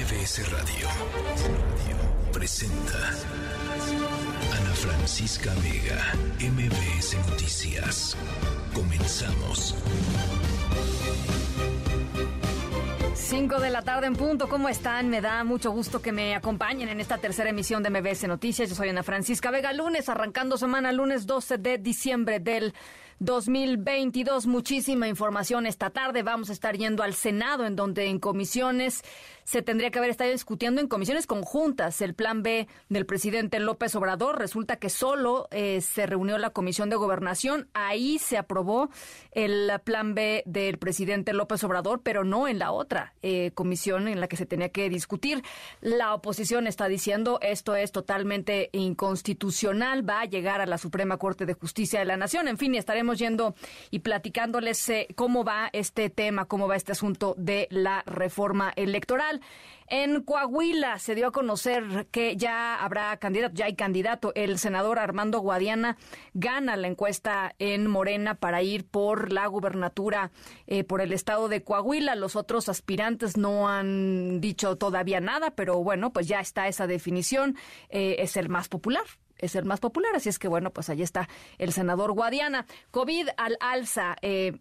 MBS Radio presenta Ana Francisca Vega, MBS Noticias. Comenzamos. 5 de la tarde en punto, ¿cómo están? Me da mucho gusto que me acompañen en esta tercera emisión de MBS Noticias. Yo soy Ana Francisca Vega, lunes, arrancando semana, lunes 12 de diciembre del 2022. Muchísima información esta tarde. Vamos a estar yendo al Senado, en donde en comisiones se tendría que haber estado discutiendo en comisiones conjuntas el plan B del presidente López Obrador. Resulta que solo eh, se reunió la comisión de gobernación. Ahí se aprobó el plan B del presidente López Obrador, pero no en la otra eh, comisión en la que se tenía que discutir. La oposición está diciendo esto es totalmente inconstitucional, va a llegar a la Suprema Corte de Justicia de la Nación. En fin, estaremos yendo y platicándoles eh, cómo va este tema, cómo va este asunto de la reforma electoral. En Coahuila se dio a conocer que ya habrá candidato, ya hay candidato. El senador Armando Guadiana gana la encuesta en Morena para ir por la gubernatura eh, por el estado de Coahuila. Los otros aspirantes no han dicho todavía nada, pero bueno, pues ya está esa definición. Eh, es el más popular es el más popular. Así es que, bueno, pues ahí está el senador Guadiana. COVID al alza, eh,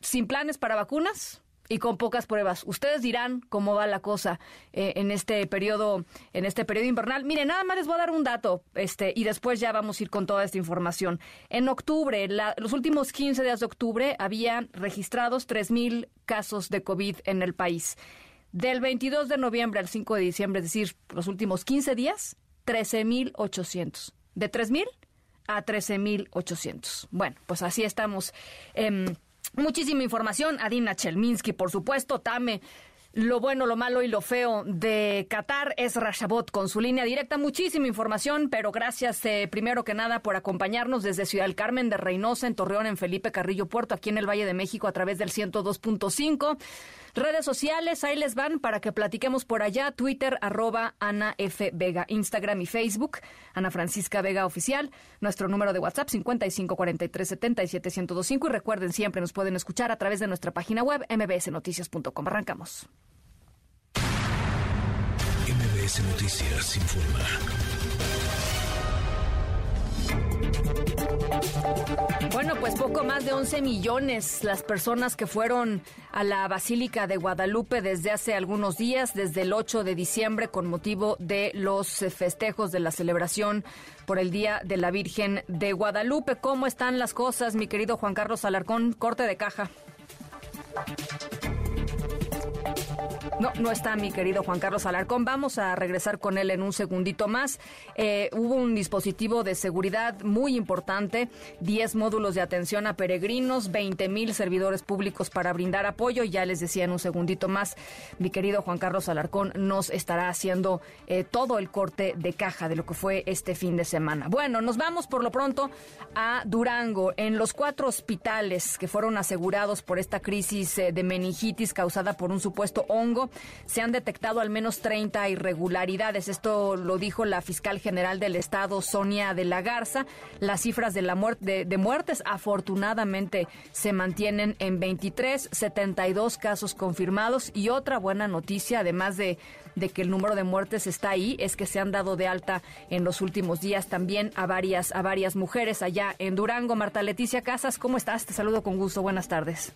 sin planes para vacunas y con pocas pruebas. Ustedes dirán cómo va la cosa eh, en este periodo, en este periodo invernal. Miren, nada más les voy a dar un dato, este, y después ya vamos a ir con toda esta información. En octubre, los últimos 15 días de octubre, había registrados 3.000 casos de COVID en el país. Del 22 de noviembre al 5 de diciembre, es decir, los últimos 15 días, 13.800. De 3.000 a 13.800. Bueno, pues así estamos. Eh, muchísima información. Adina Chelminsky, por supuesto. Tame. Lo bueno, lo malo y lo feo de Qatar es Rashabot con su línea directa. Muchísima información, pero gracias eh, primero que nada por acompañarnos desde Ciudad del Carmen de Reynosa, en Torreón, en Felipe Carrillo Puerto, aquí en el Valle de México a través del 102.5. Redes sociales, ahí les van para que platiquemos por allá. Twitter, arroba Ana F. Vega. Instagram y Facebook, Ana Francisca Vega Oficial. Nuestro número de WhatsApp, 5543771025. Y recuerden, siempre nos pueden escuchar a través de nuestra página web, mbsnoticias.com. Arrancamos. MBS Noticias informa. Bueno, pues poco más de 11 millones las personas que fueron a la Basílica de Guadalupe desde hace algunos días, desde el 8 de diciembre, con motivo de los festejos de la celebración por el Día de la Virgen de Guadalupe. ¿Cómo están las cosas, mi querido Juan Carlos Alarcón? Corte de caja. No, no está mi querido Juan Carlos Alarcón. Vamos a regresar con él en un segundito más. Eh, hubo un dispositivo de seguridad muy importante, 10 módulos de atención a peregrinos, 20 mil servidores públicos para brindar apoyo. Ya les decía en un segundito más, mi querido Juan Carlos Alarcón nos estará haciendo eh, todo el corte de caja de lo que fue este fin de semana. Bueno, nos vamos por lo pronto a Durango. En los cuatro hospitales que fueron asegurados por esta crisis eh, de meningitis causada por un supuesto hongo, se han detectado al menos 30 irregularidades. Esto lo dijo la fiscal general del Estado, Sonia de la Garza. Las cifras de, la muerte, de, muertes afortunadamente se mantienen en 23, 72 casos confirmados. Y otra buena noticia, además de, de que el número de muertes está ahí, es que se han dado de alta en los últimos días también a varias, a varias mujeres allá en Durango. Marta Leticia Casas, ¿cómo estás? Te saludo con gusto. Buenas tardes.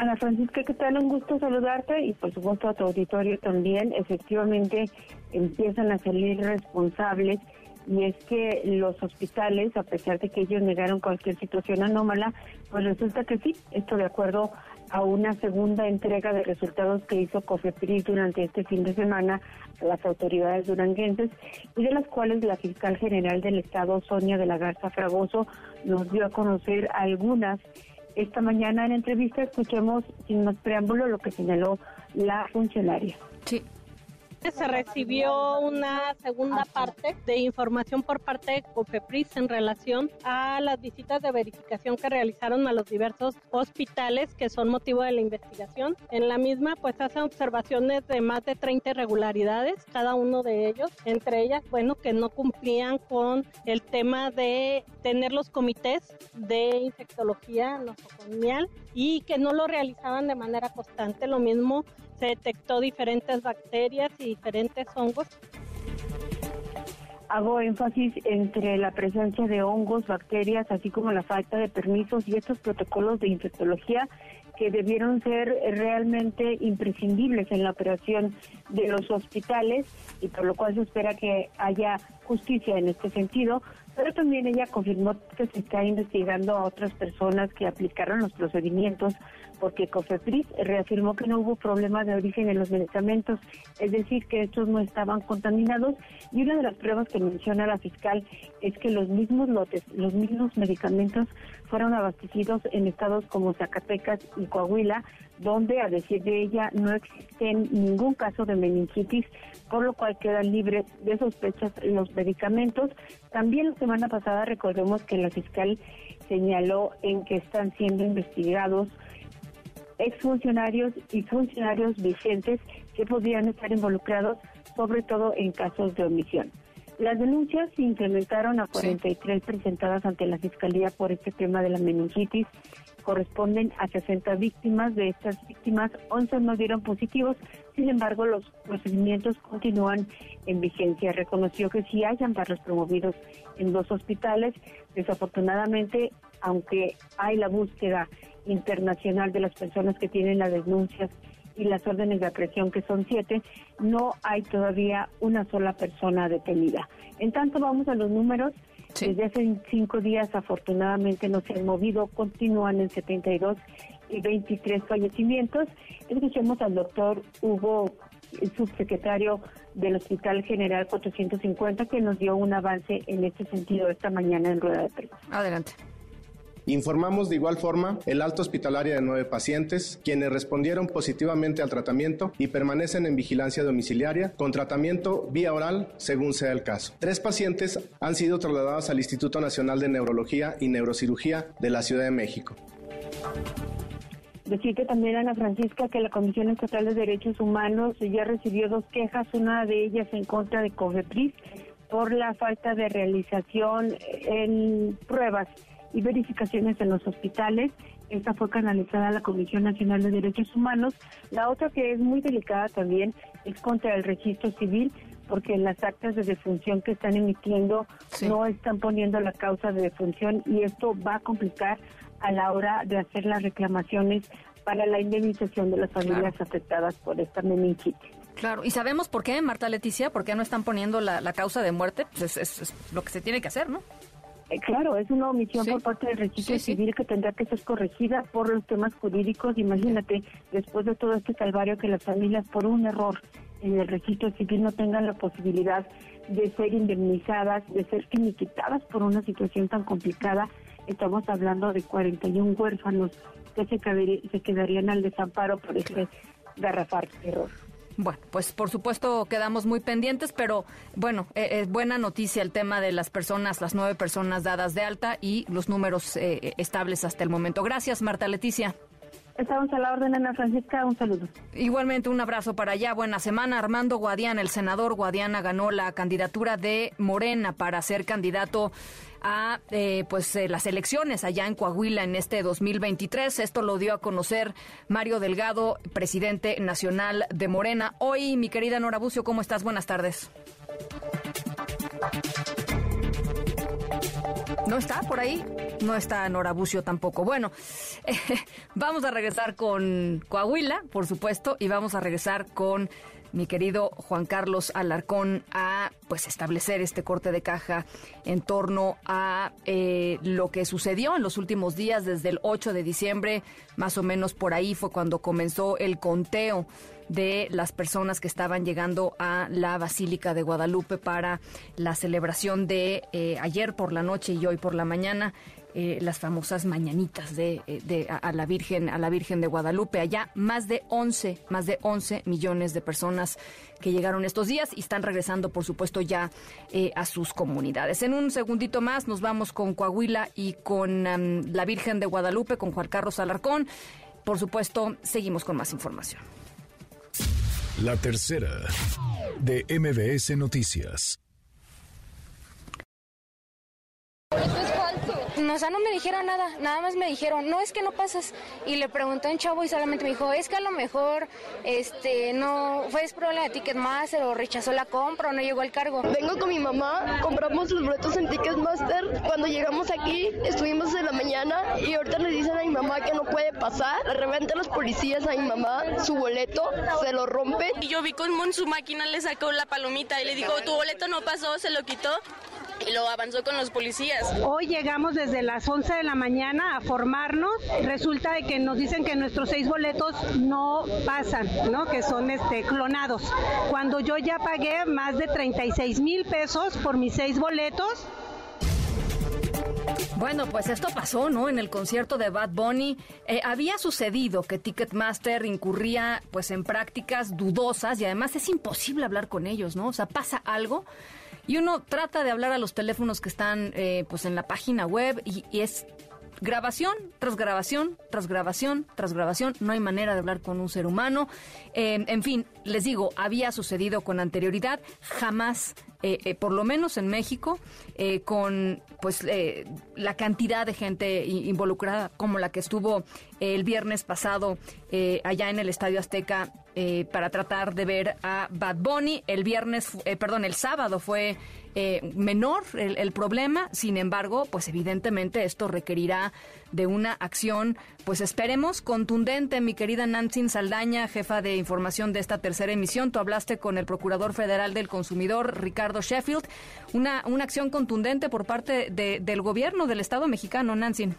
Ana Francisca, ¿qué tal? Un gusto saludarte y por supuesto a tu auditorio también. Efectivamente empiezan a salir responsables y es que los hospitales, a pesar de que ellos negaron cualquier situación anómala, pues resulta que sí, esto de acuerdo a una segunda entrega de resultados que hizo COFEPRIS durante este fin de semana a las autoridades duranguenses y de las cuales la fiscal general del Estado, Sonia de la Garza Fragoso, nos dio a conocer algunas esta mañana en entrevista escuchemos sin más preámbulo lo que señaló la funcionaria. Sí. Se recibió una segunda parte de información por parte de COFEPRIS en relación a las visitas de verificación que realizaron a los diversos hospitales que son motivo de la investigación. En la misma, pues hacen observaciones de más de 30 irregularidades, cada uno de ellos, entre ellas, bueno, que no cumplían con el tema de tener los comités de infectología nosocomial y que no lo realizaban de manera constante. Lo mismo se detectó diferentes bacterias y diferentes hongos hago énfasis entre la presencia de hongos, bacterias, así como la falta de permisos y estos protocolos de infectología que debieron ser realmente imprescindibles en la operación de los hospitales y por lo cual se espera que haya justicia en este sentido, pero también ella confirmó que se está investigando a otras personas que aplicaron los procedimientos porque COFEPRIS reafirmó que no hubo problema de origen en los medicamentos, es decir, que estos no estaban contaminados. Y una de las pruebas que menciona la fiscal es que los mismos lotes, los mismos medicamentos fueron abastecidos en estados como Zacatecas y Coahuila, donde, a decir de ella, no existe ningún caso de meningitis, por lo cual quedan libres de sospechas los medicamentos. También la semana pasada recordemos que la fiscal señaló en que están siendo investigados exfuncionarios y funcionarios vigentes que podrían estar involucrados, sobre todo en casos de omisión. Las denuncias se incrementaron a 43 presentadas ante la Fiscalía por este tema de la meningitis. Corresponden a 60 víctimas. De estas víctimas, 11 no dieron positivos. Sin embargo, los procedimientos continúan en vigencia. Reconoció que sí hay amparos promovidos en dos hospitales. Desafortunadamente, aunque hay la búsqueda internacional de las personas que tienen las denuncias y las órdenes de aprehensión, que son siete, no hay todavía una sola persona detenida. En tanto, vamos a los números. Desde hace cinco días, afortunadamente, no se han movido, continúan en 72 y 23 fallecimientos. Escuchemos al doctor Hugo, el subsecretario del Hospital General 450, que nos dio un avance en este sentido esta mañana en rueda de prensa. Adelante. Informamos de igual forma el alto hospitalaria de nueve pacientes, quienes respondieron positivamente al tratamiento y permanecen en vigilancia domiciliaria con tratamiento vía oral según sea el caso. Tres pacientes han sido trasladados al Instituto Nacional de Neurología y Neurocirugía de la Ciudad de México. Decirte también, Ana Francisca, que la Comisión Estatal de Derechos Humanos ya recibió dos quejas, una de ellas en contra de COVEPRIS por la falta de realización en pruebas y verificaciones en los hospitales. Esta fue canalizada a la Comisión Nacional de Derechos Humanos. La otra que es muy delicada también es contra el registro civil, porque en las actas de defunción que están emitiendo no están poniendo la causa de defunción y esto va a complicar a la hora de hacer las reclamaciones para la indemnización de las familias afectadas por esta meningitis. Claro, y sabemos por qué, Marta Leticia, por qué no están poniendo la, causa de muerte, pues es lo que se tiene que hacer, ¿no? Eh, claro, es una omisión por parte del registro civil que tendrá que ser corregida por los temas jurídicos. Imagínate, después de todo este calvario, que las familias, por un error en el registro civil, no tengan la posibilidad de ser indemnizadas, de ser finiquitadas por una situación tan complicada. Estamos hablando de 41 huérfanos que se, se quedarían al desamparo por este garrafal error. Bueno, pues por supuesto quedamos muy pendientes, pero bueno, eh, es buena noticia el tema de las personas, las nueve personas dadas de alta y los números eh, estables hasta el momento. Gracias, Marta Leticia. Estamos a la orden, Ana Francisca. Un saludo. Igualmente, un abrazo para allá. Buena semana. Armando Guadiana, el senador Guadiana, ganó la candidatura de Morena para ser candidato a eh, pues eh, las elecciones allá en Coahuila en este 2023. Esto lo dio a conocer Mario Delgado, presidente nacional de Morena. Hoy, mi querida Nora Bucio, ¿cómo estás? Buenas tardes. ¿No está por ahí? No está Nora Bucio tampoco. Bueno, vamos a regresar con Coahuila, por supuesto, y vamos a regresar con mi querido Juan Carlos Alarcón a pues establecer este corte de caja en torno a eh, lo que sucedió en los últimos días desde el 8 de diciembre más o menos por ahí fue cuando comenzó el conteo de las personas que estaban llegando a la Basílica de Guadalupe para la celebración de eh, ayer por la noche y hoy por la mañana eh, las famosas mañanitas de, eh, a, la Virgen a la Virgen de Guadalupe. Allá más de 11 más de 11 millones de personas que llegaron estos días y están regresando por supuesto ya eh, a sus comunidades. En un segundito más nos vamos con Coahuila y con la Virgen de Guadalupe con Juan Carlos Alarcón. Por supuesto seguimos con más información. La tercera de MBS Noticias sea, no me dijeron nada, nada más me dijeron, no es que no pasas. Y le pregunté a un chavo y solamente me dijo, es que a lo mejor este no fue problema de Ticketmaster o rechazó la compra o no llegó el cargo. Vengo con mi mamá, compramos los boletos en Ticketmaster. Cuando llegamos aquí, estuvimos en la mañana y ahorita le dicen a mi mamá que no puede pasar. De repente los policías a mi mamá su boleto, se lo rompen. Y yo vi cómo en su máquina le sacó la palomita y le dijo, tu boleto no pasó, se lo quitó y lo avanzó con los policías. Hoy llegamos desde las 11 de la mañana a formarnos. Resulta de que nos dicen que nuestros seis boletos no pasan, ¿no? Que son este clonados. Cuando yo ya pagué más de 36 mil pesos por mis seis boletos. Bueno, pues esto pasó, ¿no? En el concierto de Bad Bunny eh, había sucedido que Ticketmaster incurría, pues, en prácticas dudosas y además es imposible hablar con ellos, ¿no? O sea, pasa algo y uno trata de hablar a los teléfonos que están eh, pues en la página web y, es grabación tras grabación, tras grabación, tras grabación. No hay manera de hablar con un ser humano. Eh, en fin, les digo, había sucedido con anterioridad. Jamás eh, eh, por lo menos en México, eh, con pues la cantidad de gente involucrada como la que estuvo el viernes pasado allá en el Estadio Azteca para tratar de ver a Bad Bunny. El viernes, perdón, el sábado fue menor el, problema. Sin embargo, pues evidentemente esto requerirá de una acción, pues esperemos, contundente. Mi querida Nancy Saldaña, jefa de información de esta tercera emisión, tú hablaste con el Procurador Federal del Consumidor, Ricardo Sheffield, una, una acción contundente por parte del gobierno del Estado mexicano, Nancy.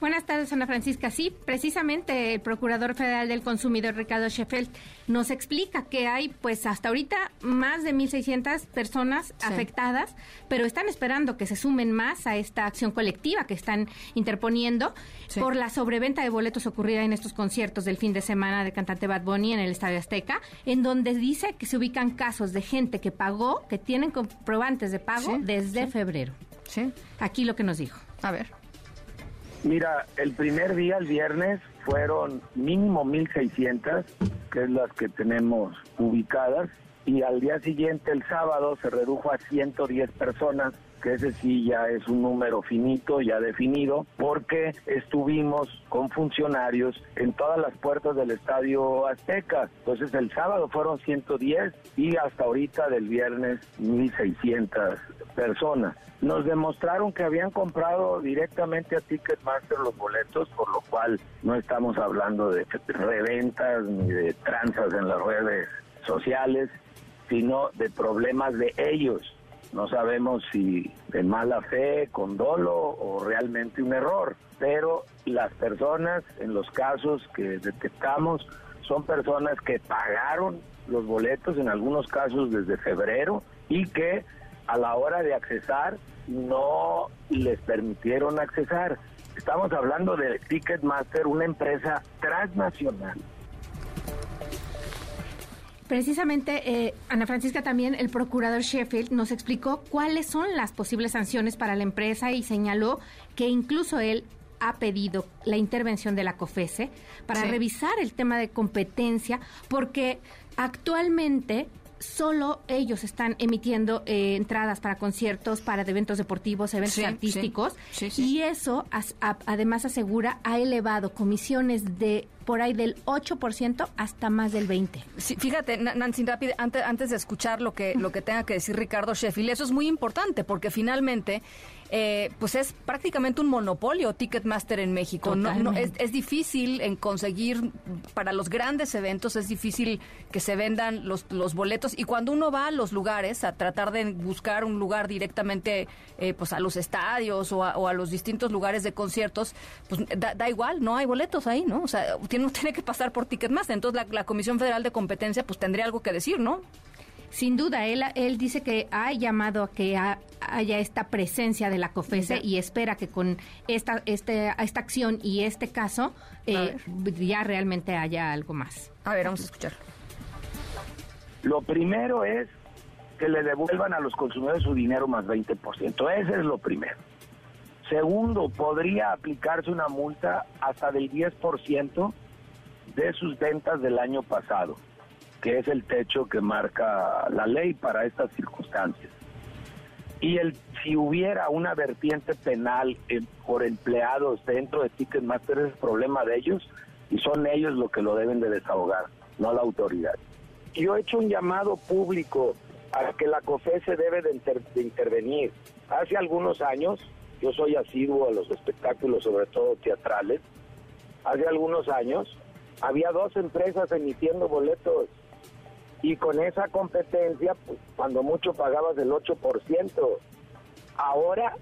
Buenas tardes, Ana Francisca. Sí, precisamente el Procurador Federal del Consumidor, Ricardo Sheffield, nos explica que hay, pues hasta ahorita, más de 1.600 personas afectadas, pero están esperando que se sumen más a esta acción colectiva que están interponiendo por la sobreventa de boletos ocurrida en estos conciertos del fin de semana de cantante Bad Bunny en el Estadio Azteca, en donde dice que se ubican casos de gente que pagó, que tienen comprobantes de pago desde febrero. Sí. Aquí lo que nos dijo. A ver. Mira, el primer día, el viernes, fueron mínimo 1.600, que es las que tenemos ubicadas, y al día siguiente, el sábado, se redujo a 110 personas que ese sí ya es un número finito, ya definido, porque estuvimos con funcionarios en todas las puertas del Estadio Azteca. Entonces el sábado fueron 110 y hasta ahorita del viernes 1.600 personas. Nos demostraron que habían comprado directamente a Ticketmaster los boletos, por lo cual no estamos hablando de reventas ni de tranzas en las redes sociales, sino de problemas de ellos no sabemos si de mala fe, con dolo o realmente un error, pero las personas en los casos que detectamos son personas que pagaron los boletos en algunos casos desde febrero y que a la hora de accesar no les permitieron accesar. Estamos hablando de Ticketmaster, una empresa transnacional Precisamente, eh, Ana Francisca, también el procurador Sheffield nos explicó cuáles son las posibles sanciones para la empresa y señaló que incluso él ha pedido la intervención de la COFESE para revisar el tema de competencia, porque actualmente solo ellos están emitiendo eh, entradas para conciertos, para eventos deportivos, eventos artísticos, y eso además asegura ha elevado comisiones de por ahí del 8% hasta más del 20%. Sí, fíjate, Nancy, rápido, antes, antes de escuchar lo que, lo que tenga que decir Ricardo Sheffield, eso es muy importante porque finalmente eh, pues es prácticamente un monopolio Ticketmaster en México. No, es, difícil en conseguir, para los grandes eventos, es difícil que se vendan los, los boletos. Y cuando uno va a los lugares a tratar de buscar un lugar directamente eh, pues a los estadios o a, los distintos lugares de conciertos, pues da, da, igual, no hay boletos ahí, ¿no? O sea, no tiene que pasar por Ticketmaster. Entonces la, Comisión Federal de Competencia pues tendría algo que decir, ¿no? Sin duda, él, él dice que ha llamado a que haya esta presencia de la COFESE y espera que con esta, este, esta acción y este caso eh, ya realmente haya algo más. A ver, vamos a escuchar. Lo primero es que le devuelvan a los consumidores su dinero más 20%. Ese es lo primero. Segundo, podría aplicarse una multa hasta del 10% de sus ventas del año pasado, que es el techo que marca la ley para estas circunstancias. Y el, si hubiera una vertiente penal por empleados dentro de Ticketmaster es problema de ellos y son ellos los que lo deben de desahogar, no la autoridad. Yo he hecho un llamado público a que la COFE debe de, de intervenir. Hace algunos años, yo soy asiduo a los espectáculos, sobre todo teatrales, hace algunos años había dos empresas emitiendo boletos y con esa competencia, pues, cuando mucho pagabas el 8%. Ahora,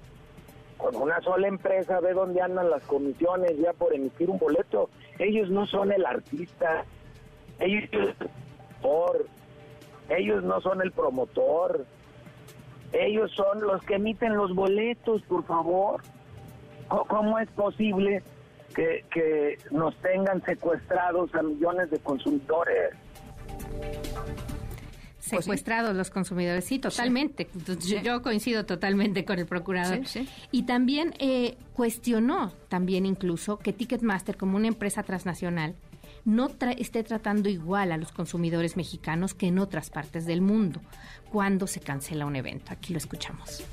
con una sola empresa, ve dónde andan las comisiones ya por emitir un boleto. Ellos no son el artista, ellos por, ellos no son el promotor, ellos son los que emiten los boletos, por favor. ¿Cómo es posible que, que nos tengan secuestrados a millones de consumidores? Pues secuestrados los consumidores, sí, totalmente. Yo coincido totalmente con el procurador. Y también eh, cuestionó, también incluso, que Ticketmaster, como una empresa transnacional, no esté tratando igual a los consumidores mexicanos que en otras partes del mundo cuando se cancela un evento. Aquí lo escuchamos.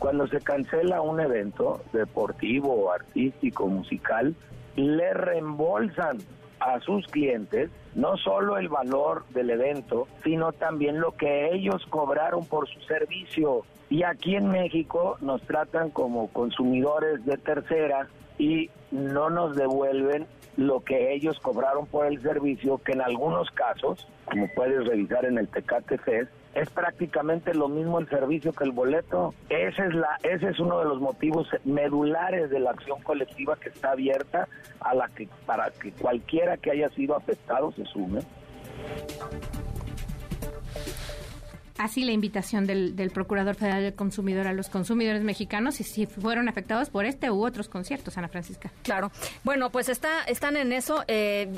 Cuando se cancela un evento deportivo, artístico, musical, le reembolsan a sus clientes no solo el valor del evento, sino también lo que ellos cobraron por su servicio. Y aquí en México nos tratan como consumidores de tercera y no nos devuelven lo que ellos cobraron por el servicio, que en algunos casos, como puedes revisar en el Tecate Fest, es prácticamente lo mismo el servicio que el boleto. Ese es la ese es uno de los motivos medulares de la acción colectiva que está abierta a la que para que cualquiera que haya sido afectado se sume. Así la invitación del, Procurador Federal del Consumidor a los consumidores mexicanos y si fueron afectados por este u otros conciertos, Ana Francisca. Claro. Bueno, pues está, están en eso. Eh,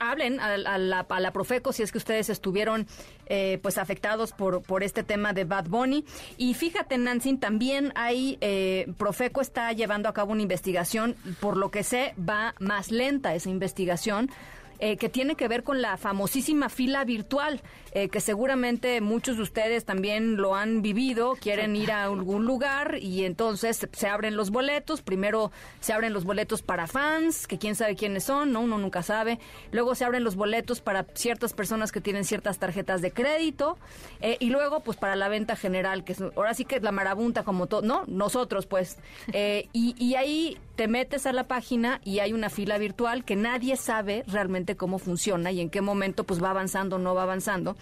hablen a, la, a, la, Profeco si es que ustedes estuvieron eh, pues afectados por, por este tema de Bad Bunny. Y fíjate, Nancy, también hay, eh, Profeco está llevando a cabo una investigación. Por lo que sé, va más lenta esa investigación eh, que tiene que ver con la famosísima fila virtual, eh, que seguramente muchos de ustedes también lo han vivido, quieren ir a algún lugar y entonces se abren los boletos, primero se abren los boletos para fans, que quién sabe quiénes son, ¿no? uno nunca sabe, luego se abren los boletos para ciertas personas que tienen ciertas tarjetas de crédito eh, y luego pues para la venta general, que es, ahora sí que es la marabunta como todo, ¿no? Nosotros pues. y, y ahí te metes a la página y hay una fila virtual que nadie sabe realmente cómo funciona y en qué momento pues va avanzando o no va avanzando.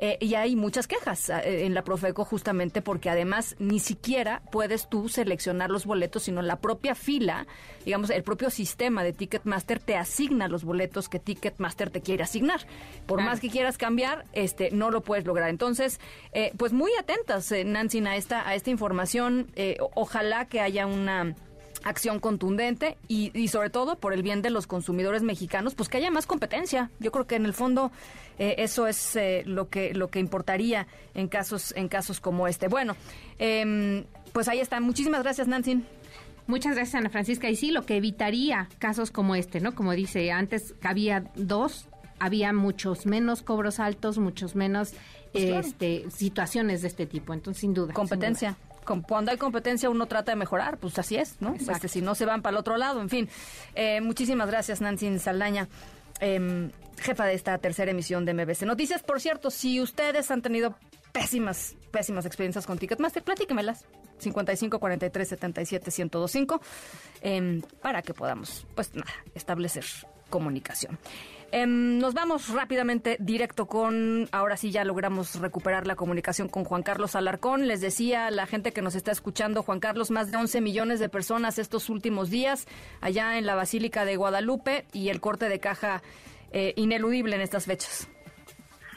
Eh, y hay muchas quejas eh, en la Profeco justamente porque además ni siquiera puedes tú seleccionar los boletos, sino la propia fila, digamos, el propio sistema de Ticketmaster te asigna los boletos que Ticketmaster te quiere asignar. Por más que quieras cambiar, este, no lo puedes lograr. Entonces, eh, pues muy atentas, Nancy, a esta, a esta información. ojalá que haya una acción contundente y, sobre todo por el bien de los consumidores mexicanos, pues que haya más competencia. Yo creo que en el fondo eh, eso es eh, lo que lo que importaría en casos en casos como este. Bueno, em, pues ahí está. Muchísimas gracias, Nancy. Muchas gracias, Ana Francisca. Y sí, lo que evitaría casos como este, ¿no? Como dice, antes había dos, había muchos menos cobros altos, muchos menos pues este, situaciones de este tipo. Entonces, sin duda. Competencia cuando hay competencia uno trata de mejorar, pues así es, ¿no? Este, si no se van para el otro lado, en fin. Eh, muchísimas gracias, Nancy Saldaña. Em, jefa de esta tercera emisión de MBC Noticias. Por cierto, si ustedes han tenido pésimas, pésimas experiencias con Ticketmaster, platíquemelas. 55 43 77 1025 para que podamos, pues nada, establecer comunicación. Em, nos vamos rápidamente directo con, ahora sí ya logramos recuperar la comunicación con Juan Carlos Alarcón. Les decía la gente que nos está escuchando, Juan Carlos, más de 11 millones de personas estos últimos días allá en la Basílica de Guadalupe y el corte de caja eh, ineludible en estas fechas.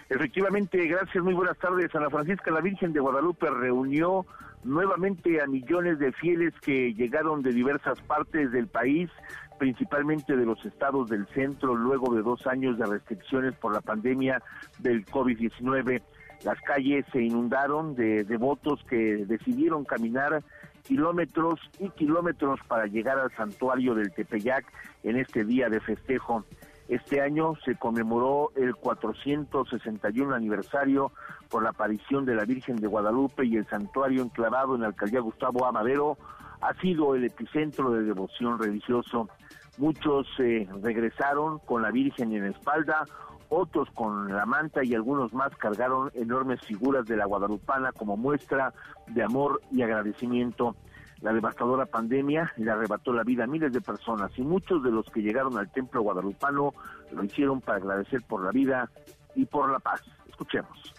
Efectivamente, gracias, muy buenas tardes. Ana Francisca, la Virgen de Guadalupe reunió nuevamente a millones de fieles que llegaron de diversas partes del país principalmente de los estados del centro luego de dos años de restricciones por la pandemia del COVID-19. Las calles se inundaron de devotos que decidieron caminar kilómetros y kilómetros para llegar al santuario del Tepeyac en este día de festejo. Este año se conmemoró el 461 aniversario por la aparición de la Virgen de Guadalupe y el santuario enclavado en la alcaldía Gustavo Amadero ha sido el epicentro de devoción religioso. Muchos eh, regresaron con la Virgen en la espalda, otros con la manta y algunos más cargaron enormes figuras de la guadalupana como muestra de amor y agradecimiento. La devastadora pandemia le arrebató la vida a miles de personas y muchos de los que llegaron al templo guadalupano lo hicieron para agradecer por la vida y por la paz. Escuchemos.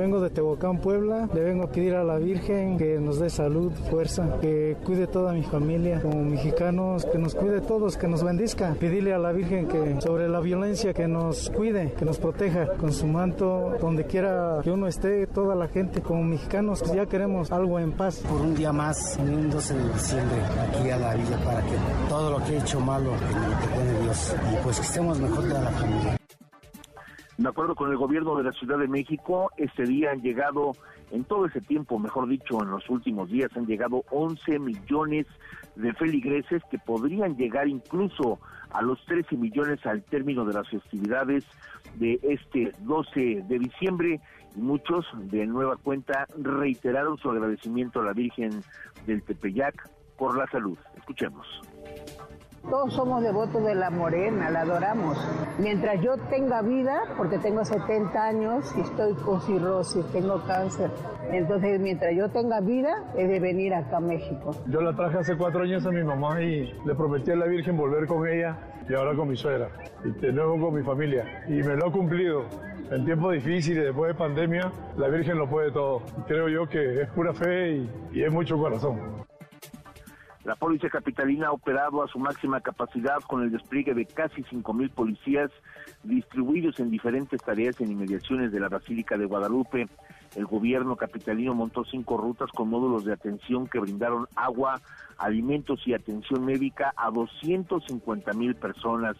Vengo de Tehuacán, Puebla. Le vengo a pedir a la Virgen que nos dé salud, fuerza, que cuide toda mi familia como mexicanos, que nos cuide todos, que nos bendizca. Pedirle a la Virgen que sobre la violencia que nos cuide, que nos proteja con su manto, donde quiera que uno esté, toda la gente como mexicanos, ya queremos algo en paz. Por un día más, un 12 de diciembre, aquí a la villa para que todo lo que he hecho malo, que me perdone Dios y pues que estemos mejor de la familia. De acuerdo con el gobierno de la Ciudad de México, este día han llegado, en todo ese tiempo, mejor dicho, en los últimos días, han llegado 11 millones de feligreses que podrían llegar incluso a los 13 millones al término de las festividades de este 12 de diciembre. Y muchos, de nueva cuenta, reiteraron su agradecimiento a la Virgen del Tepeyac por la salud. Escuchemos. Todos somos devotos de la morena, la adoramos. Mientras yo tenga vida, porque tengo 70 años y estoy con cirrosis, tengo cáncer. Entonces, mientras yo tenga vida, he de venir acá a México. Yo la traje hace cuatro años a mi mamá y le prometí a la Virgen volver con ella y ahora con mi suegra. Y de nuevo con mi familia. Y me lo ha cumplido. En tiempos difíciles, después de pandemia, la Virgen lo puede todo. Creo yo que es pura fe y, y es mucho corazón. La policía capitalina ha operado a su máxima capacidad con el despliegue de casi 5.000 policías distribuidos en diferentes tareas en inmediaciones de la Basílica de Guadalupe. El gobierno capitalino montó cinco rutas con módulos de atención que brindaron agua, alimentos y atención médica a 250 mil personas.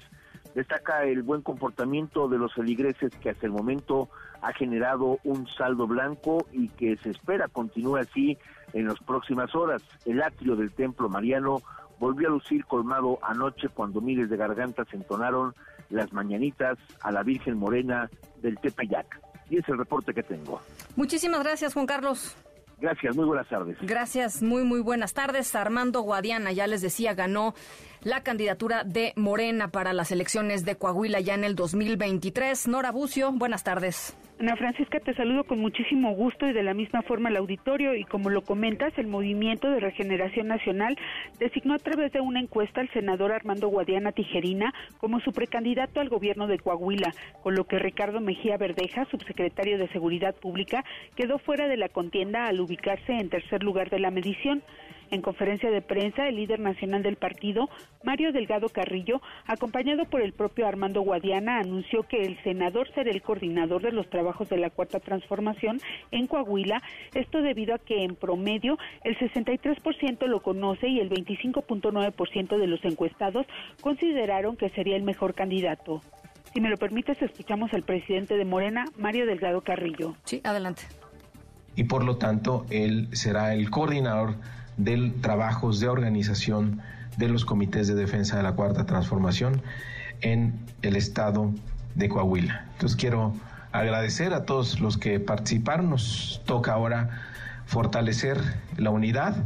Destaca el buen comportamiento de los feligreses que hasta el momento ha generado un saldo blanco y que se espera continúe así en las próximas horas. El atrio del templo mariano volvió a lucir colmado anoche cuando miles de gargantas entonaron las mañanitas a la Virgen Morena del Tepeyac. Y es el reporte que tengo. Muchísimas gracias, Juan Carlos. Gracias, muy buenas tardes. Gracias, muy, muy buenas tardes. Armando Guadiana, ya les decía, ganó la candidatura de Morena para las elecciones de Coahuila ya en el 2023. Nora Bucio, buenas tardes. Ana Francisca, te saludo con muchísimo gusto y de la misma forma al auditorio y como lo comentas, el Movimiento de Regeneración Nacional designó a través de una encuesta al senador Armando Guadiana Tijerina como su precandidato al gobierno de Coahuila, con lo que Ricardo Mejía Verdeja, subsecretario de Seguridad Pública, quedó fuera de la contienda al ubicarse en tercer lugar de la medición. En conferencia de prensa, el líder nacional del partido, Mario Delgado Carrillo, acompañado por el propio Armando Guadiana, anunció que el senador será el coordinador de los trabajos de la Cuarta Transformación en Coahuila, esto debido a que en promedio el 63% lo conoce y el 25.9% de los encuestados consideraron que sería el mejor candidato. Si me lo permites, escuchamos al presidente de Morena, Mario Delgado Carrillo. Sí, adelante. Y por lo tanto, él será el coordinador del trabajos de organización de los comités de defensa de la cuarta transformación en el estado de Coahuila. Entonces quiero agradecer a todos los que participaron. Nos toca ahora fortalecer la unidad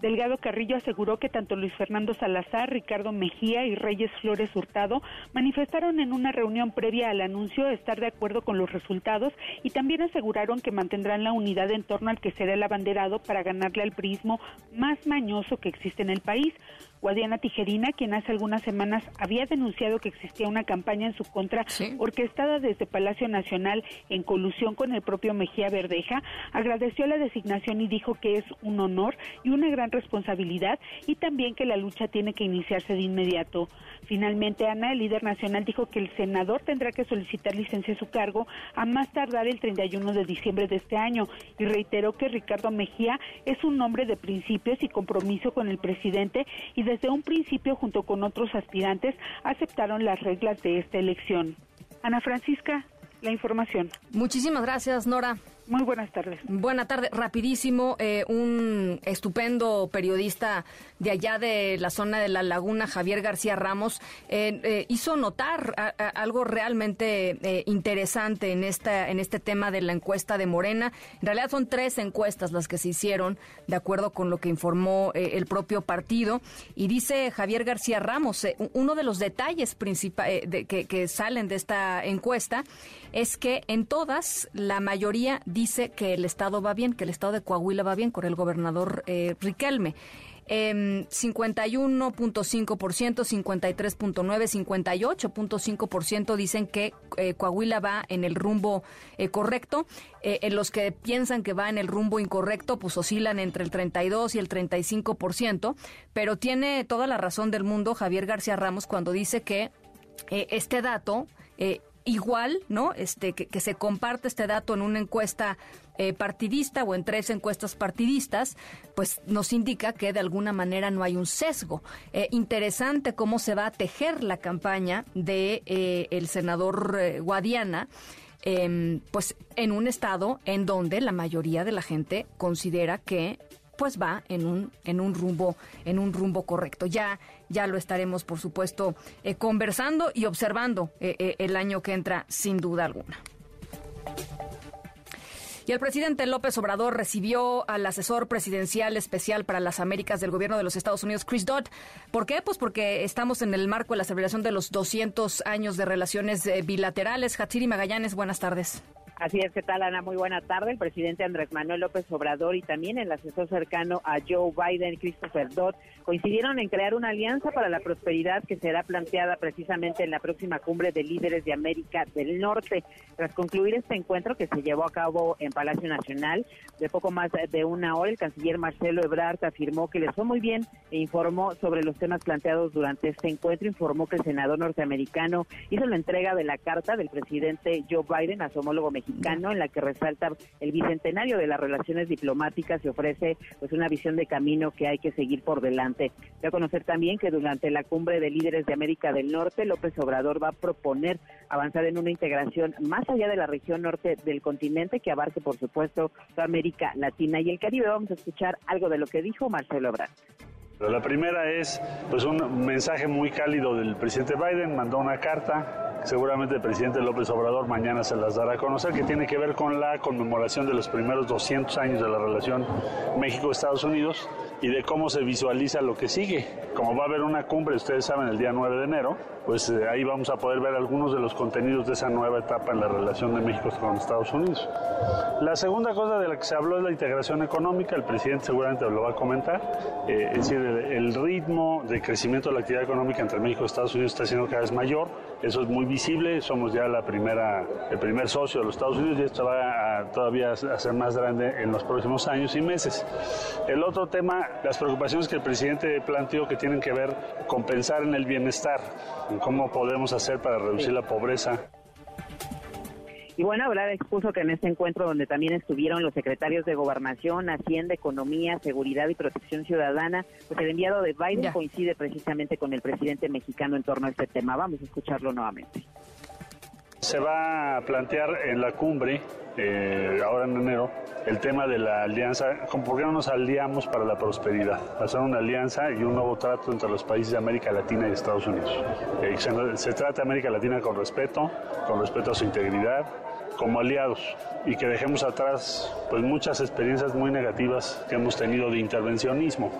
Delgado Carrillo aseguró que tanto Luis Fernando Salazar, Ricardo Mejía y Reyes Flores Hurtado manifestaron en una reunión previa al anuncio estar de acuerdo con los resultados y también aseguraron que mantendrán la unidad en torno al que será el abanderado para ganarle al prismo más mañoso que existe en el país. Guadiana Tijerina, quien hace algunas semanas había denunciado que existía una campaña en su contra orquestada desde Palacio Nacional en colusión con el propio Mejía Verdeja, agradeció la designación y dijo que es un honor y una gran responsabilidad y también que la lucha tiene que iniciarse de inmediato. Finalmente, Ana, el líder nacional, dijo que el senador tendrá que solicitar licencia a su cargo a más tardar el 31 de diciembre de este año y reiteró que Ricardo Mejía es un hombre de principios y compromiso con el presidente y desde un principio, junto con otros aspirantes, aceptaron las reglas de esta elección. Ana Francisca, la información. Muchísimas gracias, Nora. Muy buenas tardes. Buenas tardes. Rapidísimo, eh, un estupendo periodista de allá de la zona de la laguna, Javier García Ramos, eh, eh, hizo notar algo realmente interesante en, esta, en este tema de la encuesta de Morena. En realidad son tres encuestas las que se hicieron, de acuerdo con lo que informó el propio partido. Y dice Javier García Ramos, uno de los detalles principales que, que salen de esta encuesta es que en todas la mayoría dice que el Estado va bien, que el Estado de Coahuila va bien con el gobernador eh, Riquelme. 51.5%, 53.9%, 58.5% dicen que eh, Coahuila va en el rumbo eh, correcto. en los que piensan que va en el rumbo incorrecto, pues oscilan entre el 32 y el 35%. Pero tiene toda la razón del mundo Javier García Ramos cuando dice que este dato igual, ¿no? Este, que, se comparte este dato en una encuesta eh, partidista o en tres encuestas partidistas, pues nos indica que de alguna manera no hay un sesgo. Eh, interesante cómo se va a tejer la campaña de eh, el senador Guadiana. Em, pues en un estado en donde la mayoría de la gente considera que pues va en un en un rumbo en un rumbo correcto. Ya ya lo estaremos por supuesto eh, conversando y observando eh, eh, el año que entra sin duda alguna. Y el presidente López Obrador recibió al asesor presidencial especial para las Américas del gobierno de los Estados Unidos, Chris Dodd. ¿Por qué? Pues porque estamos en el marco de la celebración de los 200 años de relaciones bilaterales. Hatsiri Magallanes, buenas tardes. Así es, ¿qué tal, Ana? Muy buena tarde. El presidente Andrés Manuel López Obrador y también el asesor cercano a Joe Biden, Christopher Dodd, coincidieron en crear una alianza para la prosperidad que será planteada precisamente en la próxima cumbre de líderes de América del Norte. Tras concluir este encuentro que se llevó a cabo en Palacio Nacional, de poco más de una hora, el canciller Marcelo Ebrard afirmó que les fue muy bien e informó sobre los temas planteados durante este encuentro. Informó que el senador norteamericano hizo la entrega de la carta del presidente Joe Biden a su homólogo mexicano en la que resalta el bicentenario de las relaciones diplomáticas y ofrece pues una visión de camino que hay que seguir por delante. Voy a conocer también que durante la cumbre de líderes de América del Norte, López Obrador va a proponer avanzar en una integración más allá de la región norte del continente que abarque, por supuesto, América Latina y el Caribe. Vamos a escuchar algo de lo que dijo Marcelo Obrador. La primera es pues un mensaje muy cálido del presidente Biden, mandó una carta seguramente el presidente López Obrador mañana se las dará a conocer, que tiene que ver con la conmemoración de los primeros 200 años de la relación México-Estados Unidos y de cómo se visualiza lo que sigue. Como va a haber una cumbre, ustedes saben, el día 9 de enero, pues eh, ahí vamos a poder ver algunos de los contenidos de esa nueva etapa en la relación de México con Estados Unidos. La segunda cosa de la que se habló es la integración económica, el presidente seguramente lo va a comentar, eh, es decir, el, ritmo de crecimiento de la actividad económica entre México y Estados Unidos está siendo cada vez mayor, eso es muy visible, somos ya la primera, el primer socio de los Estados Unidos y esto va a, todavía a ser más grande en los próximos años y meses. El otro tema, las preocupaciones que el presidente planteó que tienen que ver con pensar en el bienestar, en cómo podemos hacer para reducir la pobreza. Y bueno, hablar expuso que en este encuentro donde también estuvieron los secretarios de Gobernación, Hacienda, Economía, Seguridad y Protección Ciudadana, pues el enviado de Biden coincide precisamente con el presidente mexicano en torno a este tema. Vamos a escucharlo nuevamente. Se va a plantear en la cumbre, eh, ahora en enero, el tema de la alianza, ¿por qué no nos aliamos para la prosperidad? Hacer una alianza y un nuevo trato entre los países de América Latina y Estados Unidos. Eh, se, trata de América Latina con respeto, con respeto a su integridad, como aliados y que dejemos atrás pues muchas experiencias muy negativas que hemos tenido de intervencionismo.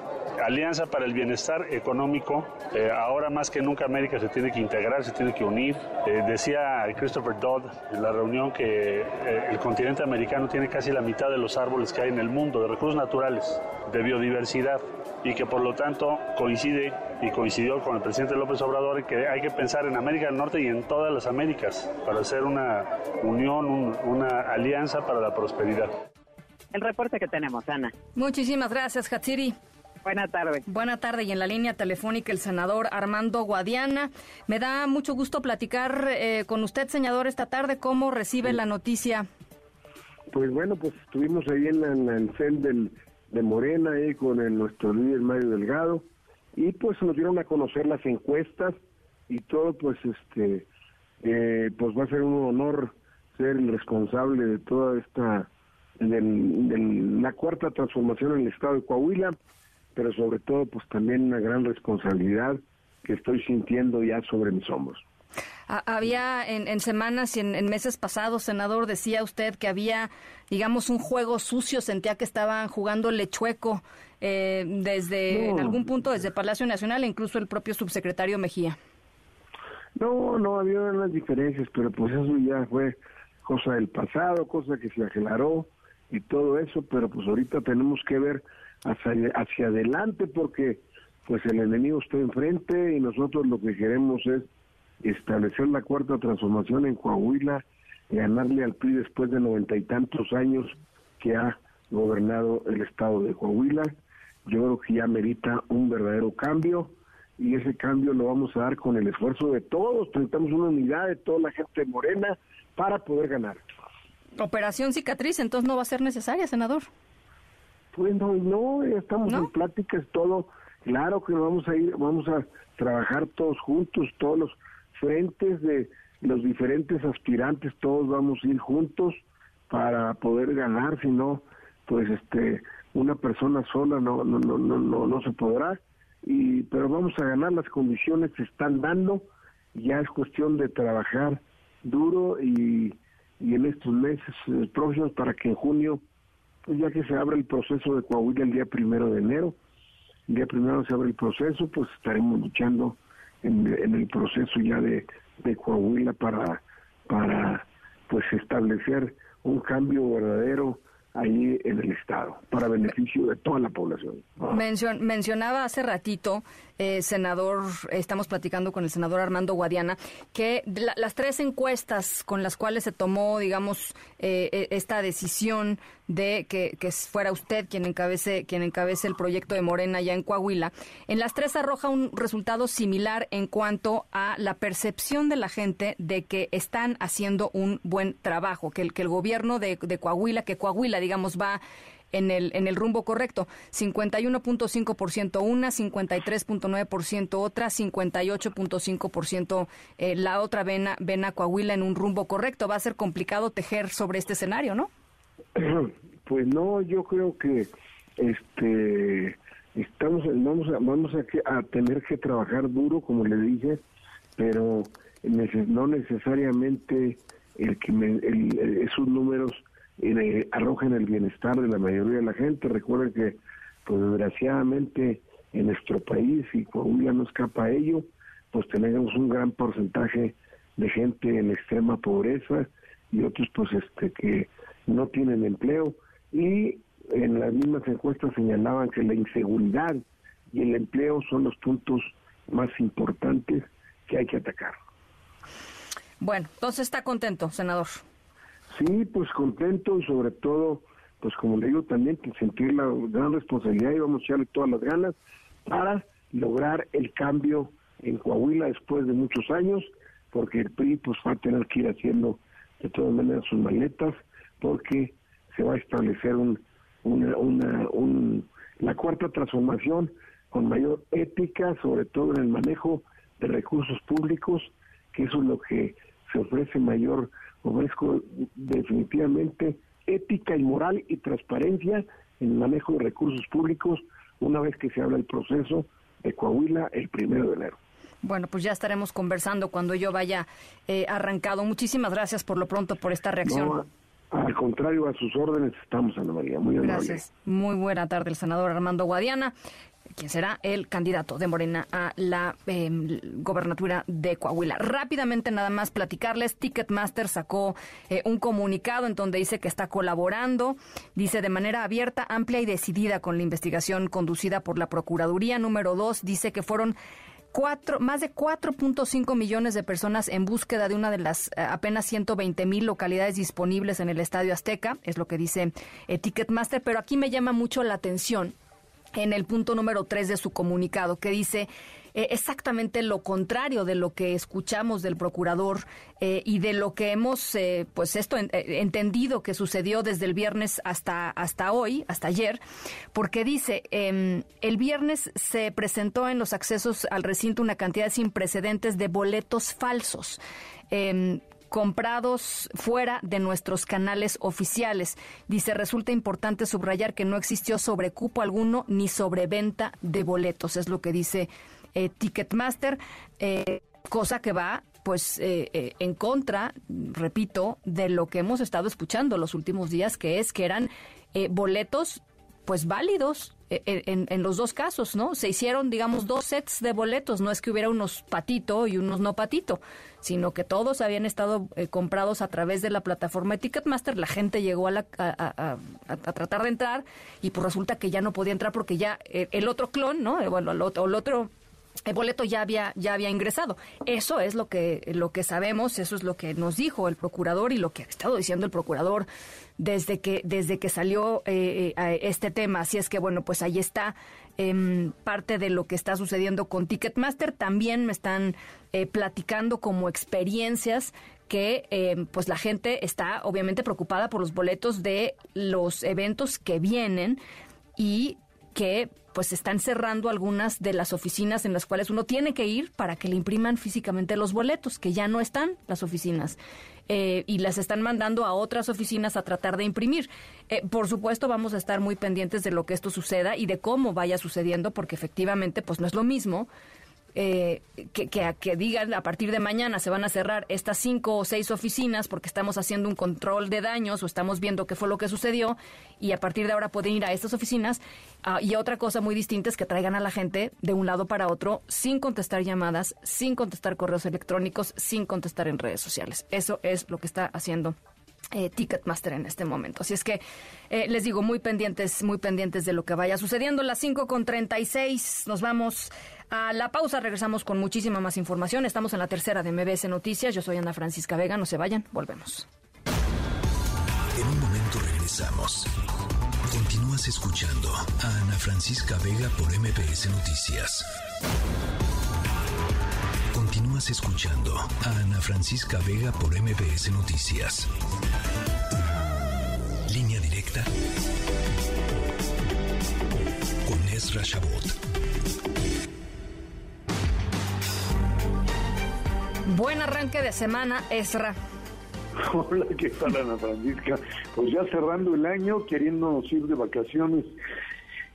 Alianza para el Bienestar Económico. Eh, ahora más que nunca América se tiene que integrar, se tiene que unir. Eh, decía Christopher Dodd en la reunión que eh, el continente americano tiene casi la mitad de los árboles que hay en el mundo, de recursos naturales, de biodiversidad, y que por lo tanto coincide y coincidió con el presidente López Obrador en que hay que pensar en América del Norte y en todas las Américas para hacer una unión, una alianza para la prosperidad. El reporte que tenemos, Ana. Muchísimas gracias, Hatsiri. Buena tarde. Buena tarde y en la línea telefónica el senador Armando Guadiana. Me da mucho gusto platicar eh, con usted, senador, esta tarde. ¿Cómo recibe la noticia? Pues bueno, pues estuvimos ahí en, el CEL del, de Morena ahí con el, nuestro líder Mario Delgado y pues nos dieron a conocer las encuestas y todo pues este eh, pues va a ser un honor ser el responsable de toda esta de la cuarta transformación en el estado de Coahuila, pero sobre todo pues también una gran responsabilidad que estoy sintiendo ya sobre mis hombros. Había en, semanas y en, meses pasados, senador, decía usted que había, digamos, un juego sucio, sentía que estaban jugando lechueco eh, desde, en algún punto, desde Palacio Nacional, incluso el propio subsecretario Mejía. No, no, había unas diferencias, pero pues eso ya fue cosa del pasado, cosa que se aclaró y todo eso, pero pues ahorita tenemos que ver hacia, hacia adelante porque pues el enemigo está enfrente y nosotros lo que queremos es establecer la cuarta transformación en Coahuila, y ganarle al PRI después de noventa y tantos años que ha gobernado el estado de Coahuila. Yo creo que ya merita un verdadero cambio y ese cambio lo vamos a dar con el esfuerzo de todos. Necesitamos una unidad de toda la gente morena para poder ganar. Operación cicatriz, entonces no va a ser necesaria, senador. Pues no, no, estamos en pláticas todo. Claro que vamos a ir, vamos a trabajar todos juntos, todos los frentes de los diferentes aspirantes, todos vamos a ir juntos para poder ganar, si no, pues este, una persona sola no, no, no, no, no, no se podrá, y, pero vamos a ganar, las condiciones se están dando, ya es cuestión de trabajar duro y, y en estos meses eh, próximos para que en junio, ya que se abre el proceso de Coahuila el día primero de enero, el día primero se abre el proceso, pues estaremos luchando en, el proceso ya de, de Coahuila para, para pues establecer un cambio verdadero ahí en el Estado, para beneficio de toda la población. mencionaba hace ratito, eh, senador, estamos platicando con el senador Armando Guadiana, que las tres encuestas con las cuales se tomó, digamos, eh, e, esta decisión de que, fuera usted quien encabece, quien encabece el proyecto de Morena ya en Coahuila, en las tres arroja un resultado similar en cuanto a la percepción de la gente de que están haciendo un buen trabajo, que el, que el gobierno de, de Coahuila, que Coahuila digamos, va en el, en el rumbo correcto. 51.5% una, 53.9% otra, 58.5% eh, la otra vena, vena Coahuila en un rumbo correcto. Va a ser complicado tejer sobre este escenario, ¿no? Pues no, yo creo que este estamos vamos a, vamos a, tener que trabajar duro, como le dije, pero no necesariamente el que esos números eh, arrojen el bienestar de la mayoría de la gente. Recuerden que, pues desgraciadamente, en nuestro país, y Coahuila no escapa a ello, pues tenemos un gran porcentaje de gente en extrema pobreza y otros pues este que no tienen empleo y en las mismas encuestas señalaban que la inseguridad y el empleo son los puntos más importantes que hay que atacar. Bueno, entonces está contento, senador. Sí, pues contento y sobre todo, pues como le digo también, que sentir la gran responsabilidad y vamos a echarle todas las ganas para lograr el cambio en Coahuila después de muchos años, porque el PRI pues va a tener que ir haciendo de todas maneras sus maletas, porque se va a establecer un, una, una, un, la cuarta transformación con mayor ética, sobre todo en el manejo de recursos públicos, que eso es lo que se ofrece mayor ofrezco definitivamente ética y moral y transparencia en el manejo de recursos públicos una vez que se habla el proceso de Coahuila el primero de enero. Bueno, pues ya estaremos conversando cuando yo vaya eh, arrancado. Muchísimas gracias por lo pronto por esta reacción. Al contrario, a sus órdenes estamos, Ana María. Muy Gracias. Muy buena tarde, el senador Armando Guadiana quien será el candidato de Morena a la em, gobernatura de Coahuila. Rápidamente nada más platicarles, Ticketmaster sacó eh, un comunicado en donde dice que está colaborando, dice de manera abierta, amplia y decidida con la investigación conducida por la Procuraduría. Número dos, dice que fueron Cuatro, más de 4.5 millones de personas en búsqueda de una de las eh, apenas 120 mil localidades disponibles en el Estadio Azteca, es lo que dice eh, Ticketmaster, pero aquí me llama mucho la atención en el punto número 3 de su comunicado, que dice eh, exactamente lo contrario de lo que escuchamos del procurador eh, y de lo que hemos, eh, pues esto entendido que sucedió desde el viernes hasta, hasta hoy, hasta ayer, porque dice, em, el viernes se presentó en los accesos al recinto una cantidad sin precedentes de boletos falsos. Em, comprados fuera de nuestros canales oficiales. Dice, resulta importante subrayar que no existió sobrecupo alguno ni sobreventa de boletos, es lo que dice eh, Ticketmaster, eh, cosa que va pues eh, en contra, repito, de lo que hemos estado escuchando los últimos días, que es que eran boletos pues válidos en, en, los dos casos, ¿no? Se hicieron, digamos, dos sets de boletos, no es que hubiera unos patito y unos no patito sino que todos habían estado eh, comprados a través de la plataforma de Ticketmaster. La gente llegó a, a, tratar de entrar y pues resulta que ya no podía entrar porque ya eh, el otro clon, ¿no? Eh, bueno, el otro, el otro el boleto ya había ya había ingresado. Eso es lo que lo que sabemos, eso es lo que nos dijo el procurador y lo que ha estado diciendo el procurador desde que desde que salió este tema. Así es que bueno, pues ahí está eh, parte de lo que está sucediendo con Ticketmaster. También me están eh, platicando como experiencias que eh, pues la gente está obviamente preocupada por los boletos de los eventos que vienen y que pues están cerrando algunas de las oficinas en las cuales uno tiene que ir para que le impriman físicamente los boletos, que ya no están las oficinas. Eh, y las están mandando a otras oficinas a tratar de imprimir. Eh, por supuesto, vamos a estar muy pendientes de lo que esto suceda y de cómo vaya sucediendo, porque efectivamente, pues no es lo mismo eh, que, que, digan a partir de mañana se van a cerrar estas cinco o seis oficinas porque estamos haciendo un control de daños o estamos viendo qué fue lo que sucedió y a partir de ahora pueden ir a estas oficinas. Ah, y otra cosa muy distinta es que traigan a la gente de un lado para otro sin contestar llamadas, sin contestar correos electrónicos, sin contestar en redes sociales. Eso es lo que está haciendo eh, Ticketmaster en este momento. Así es que eh, les digo, muy pendientes, muy pendientes de lo que vaya sucediendo. Las 5 con 36, nos vamos a la pausa. Regresamos con muchísima más información. Estamos en la tercera de MBS Noticias. Yo soy Ana Francisca Vega. No se vayan, volvemos. En un momento regresamos. Continúas escuchando a Ana Francisca Vega por MBS Noticias. Continúas escuchando a Ana Francisca Vega por MBS Noticias. Línea directa con Ezra Shabot. Buen arranque de semana, Ezra. Hola, ¿qué tal Ana Francisca? Pues ya cerrando el año, queriéndonos ir de vacaciones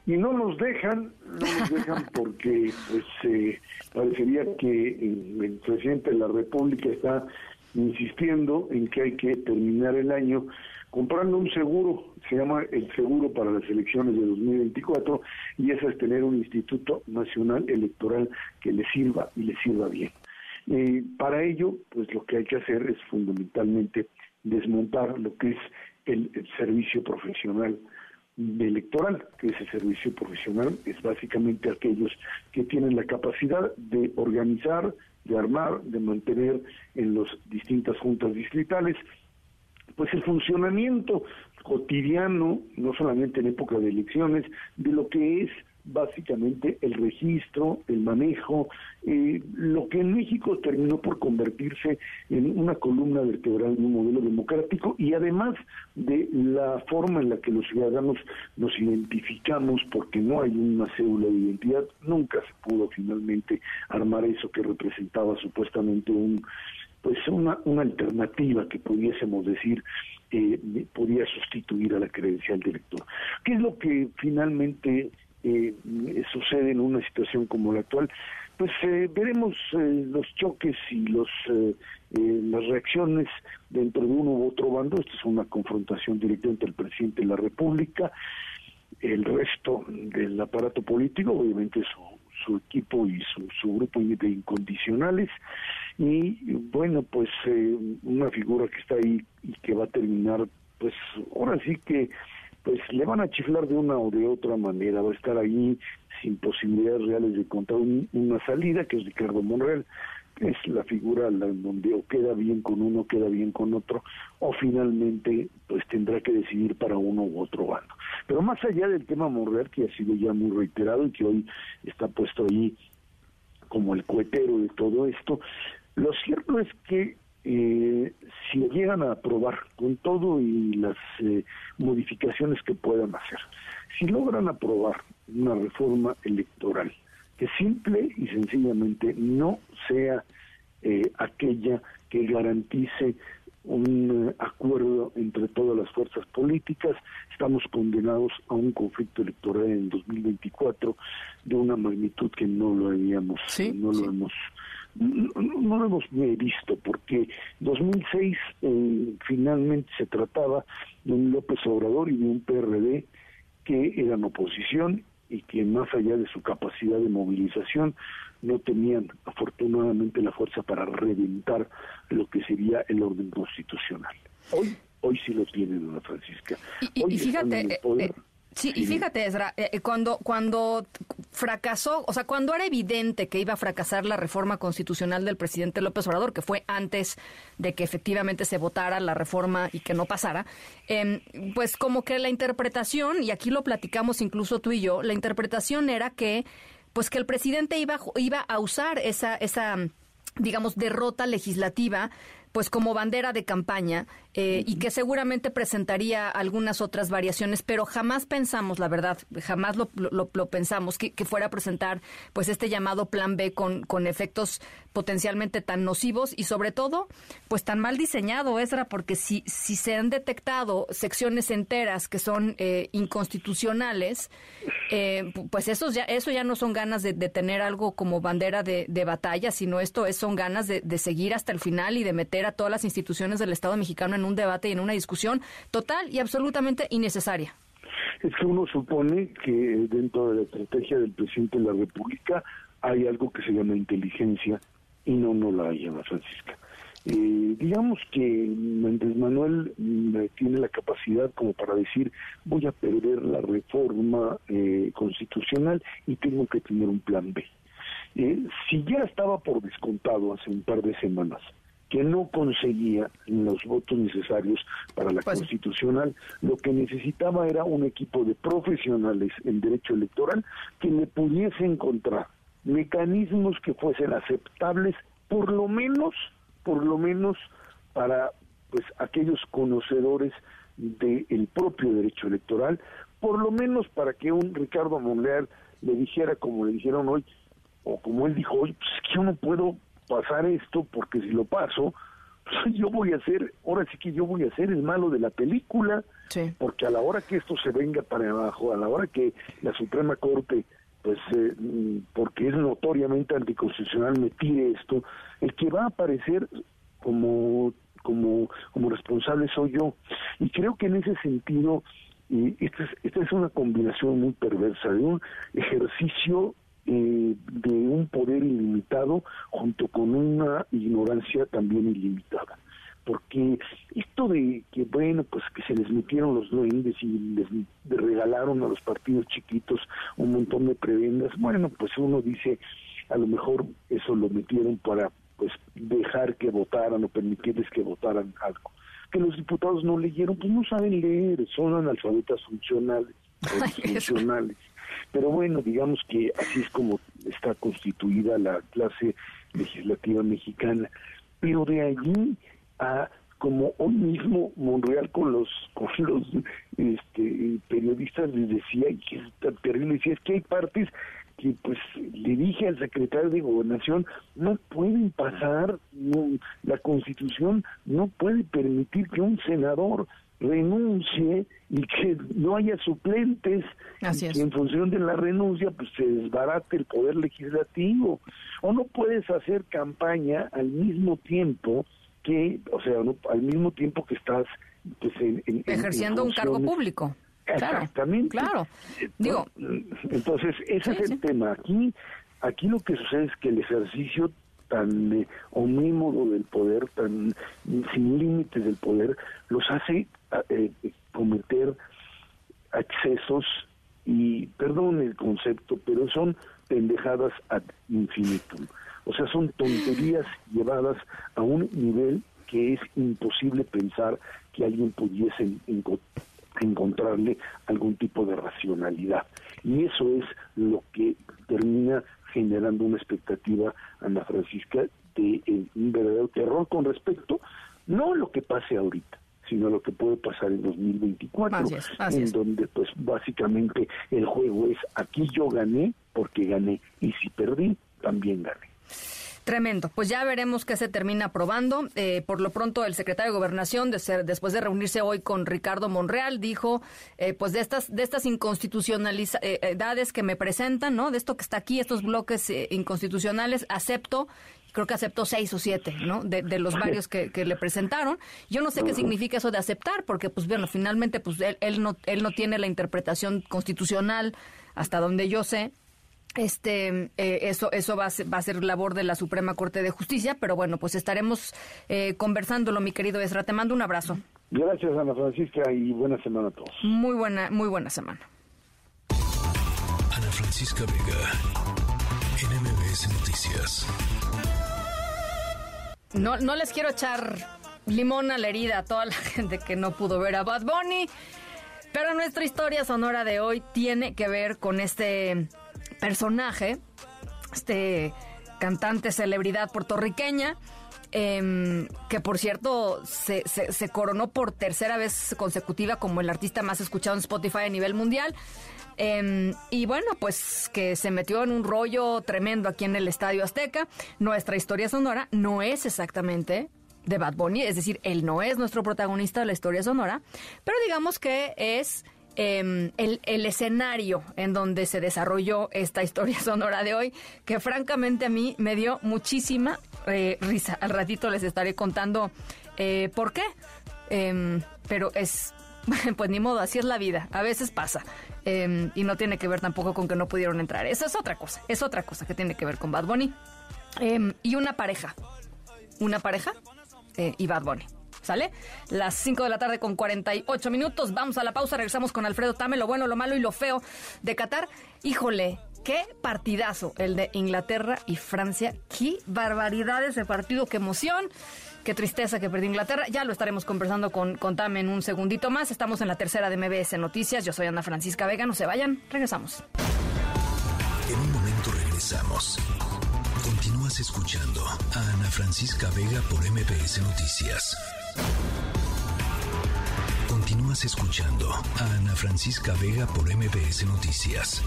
y no nos dejan, no nos dejan porque pues eh, parecería que el presidente de la República está insistiendo en que hay que terminar el año comprando un seguro, se llama el seguro para las elecciones de 2024 y eso es tener un instituto nacional electoral que le sirva y le sirva bien. Eh, para ello, pues lo que hay que hacer es fundamentalmente desmontar lo que es el, servicio profesional electoral, que ese servicio profesional es básicamente aquellos que tienen la capacidad de organizar, de armar, de mantener en las distintas juntas distritales, pues el funcionamiento cotidiano, no solamente en época de elecciones, de lo que es básicamente el registro, el manejo, eh, lo que en México terminó por convertirse en una columna vertebral de un modelo democrático y además de la forma en la que los ciudadanos nos identificamos porque no hay una cédula de identidad, nunca se pudo finalmente armar eso que representaba supuestamente un pues una, una alternativa que pudiésemos decir eh, podía sustituir a la credencial del elector. ¿Qué es lo que finalmente eh, sucede en una situación como la actual, pues eh, veremos eh, los choques y los las reacciones dentro de uno u otro bando. Esta es una confrontación directa entre el presidente de la República, el resto del aparato político, obviamente su, su equipo y su, su grupo de incondicionales y bueno pues una figura que está ahí y que va a terminar pues ahora sí que pues le van a chiflar de una o de otra manera, va a estar ahí sin posibilidades reales de contar una salida, que es Ricardo Monreal, que es la figura donde o queda bien con uno, queda bien con otro, o finalmente pues tendrá que decidir para uno u otro bando. Pero más allá del tema Monreal, que ha sido ya muy reiterado y que hoy está puesto ahí como el cohetero de todo esto, lo cierto es que eh, si llegan a aprobar con todo y las eh, modificaciones que puedan hacer, si logran aprobar una reforma electoral que simple y sencillamente no sea eh, aquella que garantice un eh, acuerdo entre todas las fuerzas políticas. Estamos condenados a un conflicto electoral en 2024 de una magnitud que no lo habíamos, no lo hemos no, lo hemos visto porque 2006 eh, finalmente se trataba de un López Obrador y de un PRD que eran oposición y que más allá de su capacidad de movilización no tenían afortunadamente la fuerza para reventar lo que sería el orden constitucional. Hoy, hoy sí lo tiene Dona Francisca. Y, fíjate, eh, eh, sí, y fíjate, Ezra, eh, cuando, cuando fracasó, o sea, cuando era evidente que iba a fracasar la reforma constitucional del presidente López Obrador, que fue antes de que efectivamente se votara la reforma y que no pasara, em, pues como que la interpretación, y aquí lo platicamos incluso tú y yo, la interpretación era que pues que el presidente iba, iba a usar esa, esa digamos, derrota legislativa pues como bandera de campaña eh, y que seguramente presentaría algunas otras variaciones, pero jamás pensamos, la verdad, jamás lo, lo, pensamos que, fuera a presentar pues este llamado plan B con, con efectos potencialmente tan nocivos y sobre todo pues tan mal diseñado, Esra, porque si, si se han detectado secciones enteras que son eh, inconstitucionales, eh, pues esos ya, eso ya no son ganas de, tener algo como bandera de, batalla, sino esto es, son ganas de, de seguir hasta el final y de meter a todas las instituciones del Estado mexicano en un debate y en una discusión total y absolutamente innecesaria. Es que uno supone que dentro de la estrategia del presidente de la República hay algo que se llama inteligencia y no, no la hay, Ana Francisca. Eh, digamos que Méndez Manuel mm, tiene la capacidad como para decir voy a perder la reforma eh, constitucional y tengo que tener un plan B. Eh, si ya estaba por descontado hace un par de semanas que no conseguía los votos necesarios para la pues constitucional, lo que necesitaba era un equipo de profesionales en derecho electoral que le pudiese encontrar mecanismos que fuesen aceptables, por lo menos, por lo menos para pues aquellos conocedores del propio derecho electoral, por lo menos para que un Ricardo Monreal le dijera como le dijeron hoy, o como él dijo hoy, pues es que yo no puedo pasar esto porque si lo paso, yo voy a ser, ahora sí que yo voy a ser el malo de la película, porque a la hora que esto se venga para abajo, a la hora que la Suprema Corte, pues eh, mm, porque es notoriamente anticonstitucional, me tire esto, el que va a aparecer como como como responsable soy yo. Y creo que en ese sentido y esta es, esta es una combinación muy perversa de un ejercicio eh, de un poder ilimitado junto con una ignorancia también ilimitada. Porque esto de que bueno pues que se les metieron los duendes y les regalaron a los partidos chiquitos un montón de prebendas bueno pues uno dice a lo mejor eso lo metieron para pues dejar que votaran o permitirles que votaran algo. Que los diputados no leyeron pues no saben leer son analfabetas funcionales funcionales pero bueno, digamos que así es como está constituida la clase legislativa mexicana. Pero de allí a como hoy mismo Monreal con los con los este, periodistas les decía y que es tan terrible decía es que hay partes que pues le dije al secretario de gobernación no pueden pasar la constitución no puede permitir que un senador renuncie y que no haya suplentes y en función de la renuncia pues se desbarate el poder legislativo. O no puedes hacer campaña al mismo tiempo que o sea al mismo tiempo que estás pues ejerciendo un cargo público. Exactamente. claro, digo entonces ese es el tema. Aquí aquí lo que sucede es que el ejercicio tan eh, omnímodo del poder, tan sin límites del poder, los hace eh, cometer excesos y, perdón el concepto, pero son pendejadas ad infinitum. O sea, son tonterías llevadas a un nivel que es imposible pensar que alguien pudiese encontrarle algún tipo de racionalidad. Y eso es lo que termina generando una expectativa, Ana Francisca, de eh, un verdadero terror con respecto no lo que pase ahorita, sino lo que puede pasar en 2024, en donde pues básicamente el juego es aquí yo gané porque gané y si perdí también gané. Tremendo. Pues ya veremos qué se termina aprobando. Eh, por lo pronto, el secretario de Gobernación, de ser, después de reunirse hoy con Ricardo Monreal, dijo, eh, pues de estas, de estas inconstitucionalidades que me presentan, ¿no? De esto que está aquí, estos bloques inconstitucionales, acepto creo que aceptó seis o siete, ¿no? De, los varios que, le presentaron. Yo no sé qué significa eso de aceptar, porque, pues, bueno, finalmente, pues, él, él, no, él no tiene la interpretación constitucional, hasta donde yo sé, este, eh, eso, eso va a, ser, va a ser labor de la Suprema Corte de Justicia, pero bueno, pues estaremos eh, conversándolo, mi querido Esra. Te mando un abrazo. Gracias, Ana Francisca, y buena semana a todos. Muy buena, muy buena semana. Ana Francisca Vega, NMBS Noticias. No, no les quiero echar limón a la herida a toda la gente que no pudo ver a Bad Bunny, pero nuestra historia sonora de hoy tiene que ver con este personaje, este cantante celebridad puertorriqueña, em, que por cierto se, se, coronó por tercera vez consecutiva como el artista más escuchado en Spotify a nivel mundial. Em, y bueno, pues que se metió en un rollo tremendo aquí en el Estadio Azteca. Nuestra historia sonora no es exactamente de Bad Bunny, es decir, él no es nuestro protagonista de la historia sonora, pero digamos que es Em, el, escenario en donde se desarrolló esta historia sonora de hoy, que francamente a mí me dio muchísima eh, risa. Al ratito les estaré contando eh, por qué. Em, pero es, pues ni modo, así es la vida. A veces pasa. Em, y no tiene que ver tampoco con que no pudieron entrar. Esa es otra cosa. Es otra cosa que tiene que ver con Bad Bunny. y una pareja. Una pareja eh, y Bad Bunny. ¿Sale? Las 5 de la tarde con 48 minutos. Vamos a la pausa. Regresamos con Alfredo Tame, lo bueno, lo malo y lo feo de Qatar. Híjole, qué partidazo el de Inglaterra y Francia. Qué barbaridad ese partido, qué emoción. Qué tristeza que perdió Inglaterra. Ya lo estaremos conversando con, con en un segundito más. Estamos en la tercera de MBS Noticias. Yo soy Ana Francisca Vega. No se vayan. Regresamos. En un momento regresamos. Continúas escuchando a Ana Francisca Vega por MBS Noticias. Continúas escuchando a Ana Francisca Vega por MBS Noticias.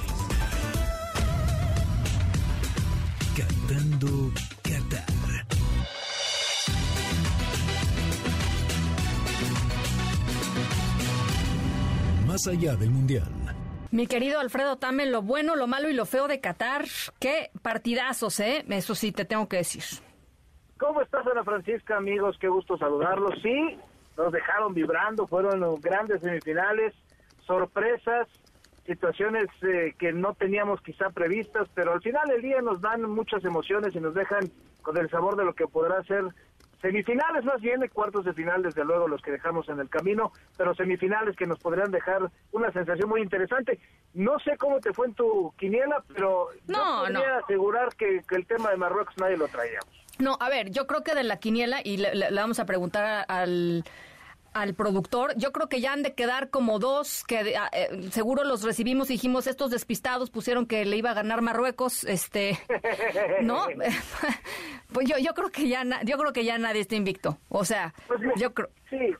Cantando Qatar. Más allá del Mundial. Mi querido Alfredo Tame, lo bueno, lo malo y lo feo de Qatar. Qué partidazos, ¿eh? Eso sí te tengo que decir. ¿Cómo estás, Ana Francisca, amigos? Qué gusto saludarlos. Sí, nos dejaron vibrando, fueron grandes semifinales, sorpresas, situaciones eh, que no teníamos quizá previstas, pero al final del día nos dan muchas emociones y nos dejan con el sabor de lo que podrá ser semifinales más bien, cuartos de final desde luego los que dejamos en el camino, pero semifinales que nos podrían dejar una sensación muy interesante. No sé cómo te fue en tu quiniela, pero no, podría asegurar que, que el tema de Marruecos nadie lo traíamos. No, a ver, yo creo que de la quiniela, y le, vamos a preguntar al, al productor, yo creo que ya han de quedar como dos, que eh, seguro los recibimos y dijimos, estos despistados pusieron que le iba a ganar Marruecos, este, ¿no? pues yo, yo creo que ya, yo creo que ya nadie está invicto, o sea, pues yo creo... Sí,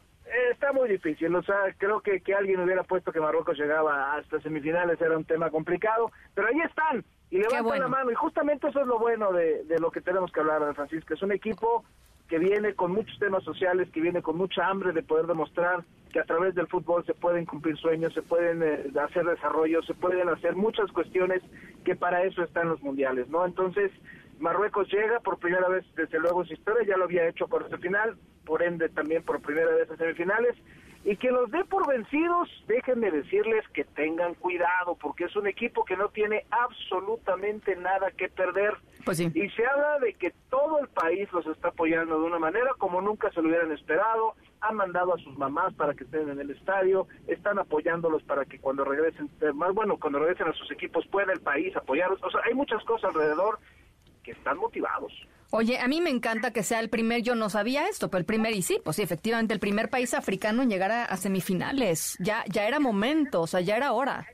está muy difícil, o sea, creo que que alguien hubiera puesto que Marruecos llegaba hasta semifinales era un tema complicado, pero ahí están, y levantan la mano. Y justamente eso es lo bueno de, de lo que tenemos que hablar, Francisco. Es un equipo que viene con muchos temas sociales, que viene con mucha hambre de poder demostrar que a través del fútbol se pueden cumplir sueños, se pueden eh, hacer desarrollos, se pueden hacer muchas cuestiones que para eso están los mundiales, ¿no? Entonces, Marruecos llega por primera vez, desde luego, en su historia, ya lo había hecho por este final, por ende también por primera vez en semifinales, y que los dé por vencidos, déjenme decirles que tengan cuidado, porque es un equipo que no tiene absolutamente nada que perder. Pues y se habla de que todo el país los está apoyando de una manera como nunca se lo hubieran esperado. Han mandado a sus mamás para que estén en el estadio, están apoyándolos para que cuando regresen, eh, más bueno, cuando regresen a sus equipos pueda el país apoyarlos. O sea, hay muchas cosas alrededor que están motivados. Oye, a mí me encanta que sea el primer, yo no sabía esto, pero el primer, y sí, pues sí, efectivamente, el primer país africano en llegar a, semifinales. Ya, ya era momento, o sea, ya era hora.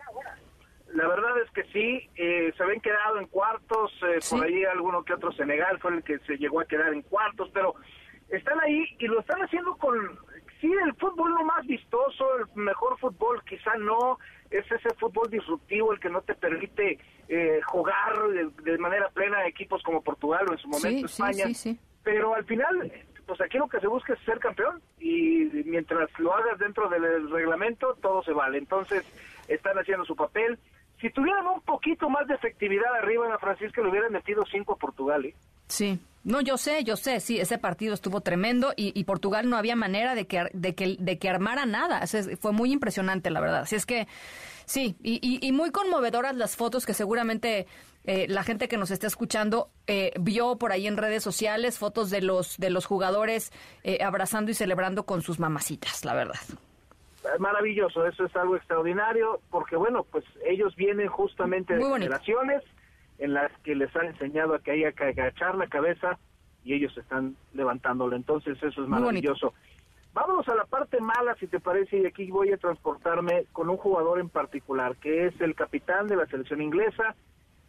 La verdad es que sí, eh, se habían quedado en cuartos, eh, por ahí alguno que otro Senegal fue el que se llegó a quedar en cuartos, pero están ahí y lo están haciendo con, sí, el fútbol no más vistoso, el mejor fútbol, quizá no, es ese fútbol disruptivo el que no te permite eh, jugar de, manera plena a equipos como Portugal o en su momento España. Pero al final, pues aquí lo que se busca es ser campeón y mientras lo hagas dentro del reglamento, todo se vale. Entonces, están haciendo su papel. Si tuvieran un poquito más de efectividad arriba en la Francisca, le hubieran metido cinco a Portugal. ¿eh? Sí, no, yo sé, yo sé, sí, ese partido estuvo tremendo y, Portugal no había manera de que, de que, de que armara nada. fue muy impresionante, la verdad. Así es que, sí, y, muy conmovedoras las fotos que seguramente eh, la gente que nos está escuchando eh, vio por ahí en redes sociales, fotos de los, de los jugadores eh, abrazando y celebrando con sus mamacitas, la verdad maravilloso, eso es algo extraordinario, porque bueno, pues ellos vienen justamente de generaciones en las que les han enseñado a que haya que agachar la cabeza y ellos están levantándolo. Entonces eso es maravilloso. Vámonos a la parte mala, si te parece, y aquí voy a transportarme con un jugador en particular, que es el capitán de la selección inglesa,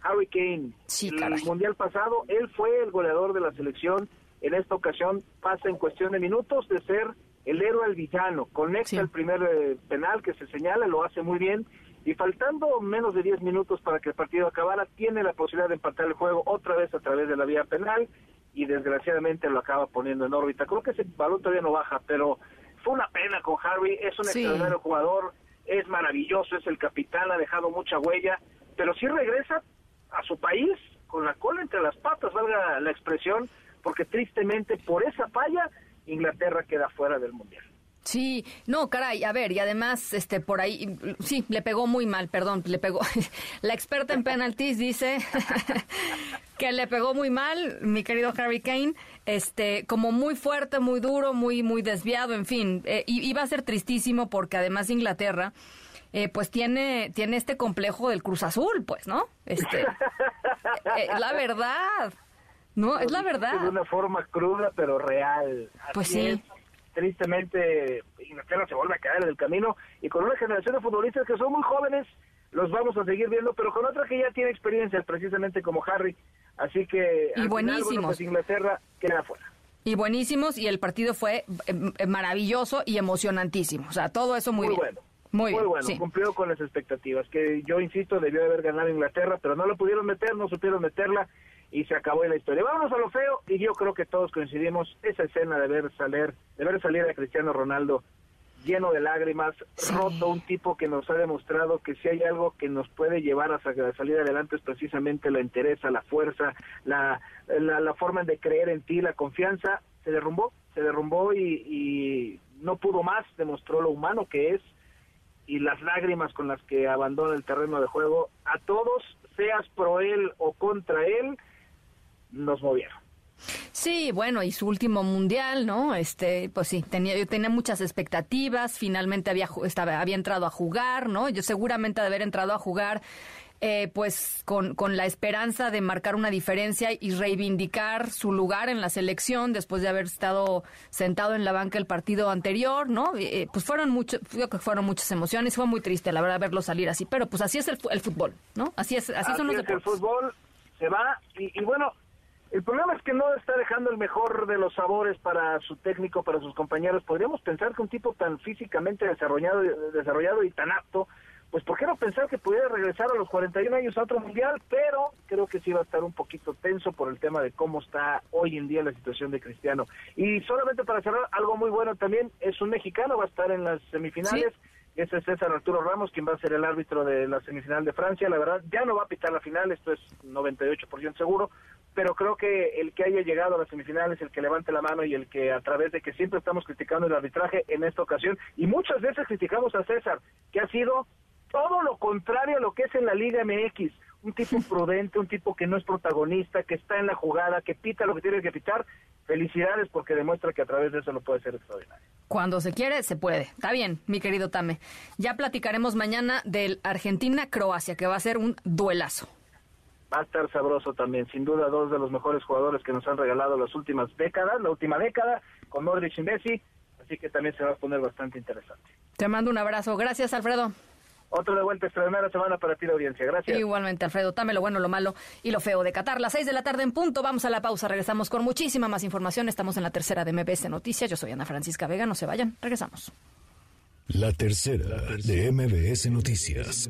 Harry Kane. Sí, el mundial pasado, él fue el goleador de la selección. En esta ocasión pasa en cuestión de minutos de ser el héroe al villano. Conecta el primer eh, penal que se señala, lo hace muy bien y faltando menos de 10 minutos para que el partido acabara, tiene la posibilidad de empatar el juego otra vez a través de la vía penal y desgraciadamente lo acaba poniendo en órbita. Creo que ese balón todavía no baja, pero fue una pena con Harvey, es un extraordinario jugador, es maravilloso, es el capitán, ha dejado mucha huella, pero si regresa a su país con la cola entre las patas, valga la expresión, porque tristemente por esa falla Inglaterra queda fuera del Mundial. Sí, no, caray, a ver, y además, este, por ahí, sí, le pegó muy mal, perdón, le pegó. La experta en penalties dice que le pegó muy mal, mi querido Harry Kane, este, como muy fuerte, muy duro, muy, muy desviado, en fin, eh, y iba a ser tristísimo porque además Inglaterra, eh, pues tiene, tiene este complejo del Cruz Azul, pues, ¿no? Este, eh, la verdad, no, es la verdad. De una forma cruda, pero real. pues sí tristemente Inglaterra se vuelve a caer en el camino y con una generación de futbolistas que son muy jóvenes los vamos a seguir viendo, pero con otra que ya tiene experiencia, precisamente como Harry. Así que y buenísimos. Pues Inglaterra queda fuera. Y buenísimos y el partido fue eh, eh, maravilloso y emocionantísimo. O sea, todo eso muy, bueno. Muy, bueno, cumplió con las expectativas, que yo insisto, debió haber ganado Inglaterra, pero no lo pudieron meter, no supieron meterla y se acabó la historia. Vámonos a lo feo y yo creo que todos coincidimos esa escena de ver salir, de ver salir a Cristiano Ronaldo lleno de lágrimas, roto, un tipo que nos ha demostrado que si hay algo que nos puede llevar a salir adelante es precisamente la interés, la fuerza, la, la, forma de creer en ti, la confianza, se derrumbó, se derrumbó y, y no pudo más, demostró lo humano que es y las lágrimas con las que abandona el terreno de juego, a todos, seas pro él o contra él, nos movieron. Sí, bueno, y su último mundial, ¿no? Este, pues sí, tenía, yo tenía muchas expectativas, finalmente había, estaba, había entrado a jugar, ¿no? Yo seguramente de haber entrado a jugar, eh, pues con, con, la esperanza de marcar una diferencia y reivindicar su lugar en la selección después de haber estado sentado en la banca el partido anterior, ¿no? Eh, pues fueron mucho, creo que fueron muchas emociones, fue muy triste, la verdad, verlo salir así, pero pues así es el, el fútbol, ¿no? Así es, así, son los es el fútbol se va y bueno, el problema es que no está dejando el mejor de los sabores para su técnico, para sus compañeros. Podríamos pensar que un tipo tan físicamente desarrollado, desarrollado y tan apto, pues ¿por qué no pensar que pudiera regresar a los 41 años a otro mundial? Pero creo que sí va a estar un poquito tenso por el tema de cómo está hoy en día la situación de Cristiano. Y solamente para cerrar, algo muy bueno también, es un mexicano, va a estar en las semifinales. Ese es César Arturo Ramos, quien va a ser el árbitro de la semifinal de Francia. La verdad, ya no va a pitar la final, esto es 98% seguro, pero creo que el que haya llegado a las semifinales, el que levante la mano y el que a través de que siempre estamos criticando el arbitraje en esta ocasión, y muchas veces criticamos a César, que ha sido todo lo contrario a lo que es en la Liga MX, un tipo prudente, un tipo que no es protagonista, que está en la jugada, que pita lo que tiene que pitar. Felicidades porque demuestra que a través de eso lo puede ser extraordinario. Cuando se quiere, se puede. Está bien, mi querido Tame. Ya platicaremos mañana del Argentina-Croacia, que va a ser un duelazo va a estar sabroso también. Sin duda, dos de los mejores jugadores que nos han regalado las últimas décadas, la última década, con Modric y Messi. Así que también se va a poner bastante interesante. Te mando un abrazo. Gracias, Alfredo. Otro de vuelta extraordinaria semana para ti, la audiencia. Gracias. Igualmente, Alfredo. Dame lo bueno, lo malo y lo feo de Qatar. Las seis de la tarde en punto. Vamos a la pausa. Regresamos con muchísima más información. Estamos en la tercera de MBS Noticias. Yo soy Ana Francisca Vega. No se vayan. Regresamos. La tercera de MBS Noticias.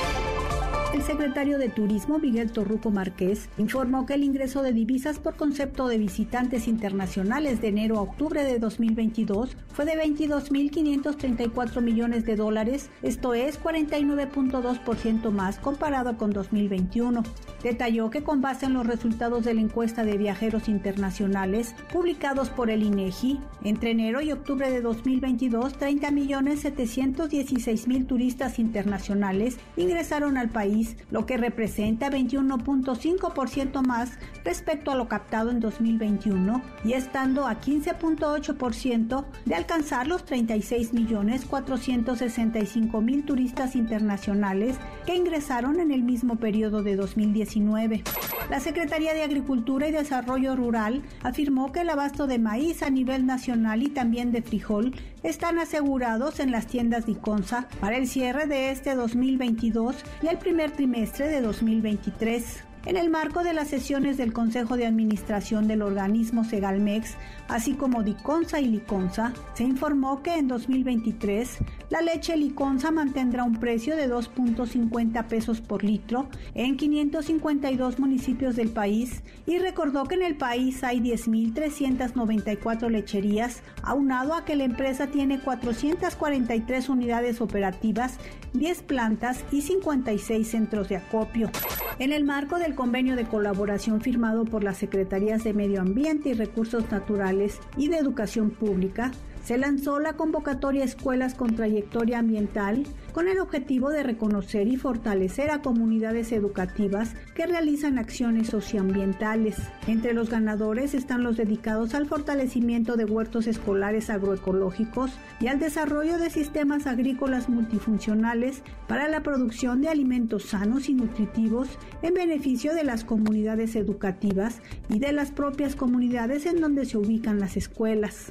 El secretario de Turismo, Miguel Torruco Márquez, informó que el ingreso de divisas por concepto de visitantes internacionales de enero a octubre de 2022 fue de 22.534 millones de dólares, esto es 49.2% más comparado con 2021. Detalló que con base en los resultados de la encuesta de viajeros internacionales publicados por el INEGI, entre enero y octubre de 2022, 30.716.000 turistas internacionales ingresaron al país lo que representa 21.5% más respecto a lo captado en 2021 y estando a 15.8% de alcanzar los 36.465.000 turistas internacionales que ingresaron en el mismo periodo de 2019. La Secretaría de Agricultura y Desarrollo Rural afirmó que el abasto de maíz a nivel nacional y también de frijol están asegurados en las tiendas de Iconza para el cierre de este 2022 y el primer trimestre de 2023. En el marco de las sesiones del Consejo de Administración del organismo Segalmex, así como Diconsa y Liconza, se informó que en 2023 la leche Liconza mantendrá un precio de 2.50 pesos por litro en 552 municipios del país y recordó que en el país hay 10.394 lecherías, aunado a que la empresa tiene 443 unidades operativas, 10 plantas y 56 centros de acopio. En el marco del convenio de colaboración firmado por las Secretarías de Medio Ambiente y Recursos Naturales y de Educación Pública, se lanzó la convocatoria Escuelas con Trayectoria Ambiental con el objetivo de reconocer y fortalecer a comunidades educativas que realizan acciones socioambientales. Entre los ganadores están los dedicados al fortalecimiento de huertos escolares agroecológicos y al desarrollo de sistemas agrícolas multifuncionales para la producción de alimentos sanos y nutritivos en beneficio de las comunidades educativas y de las propias comunidades en donde se ubican las escuelas.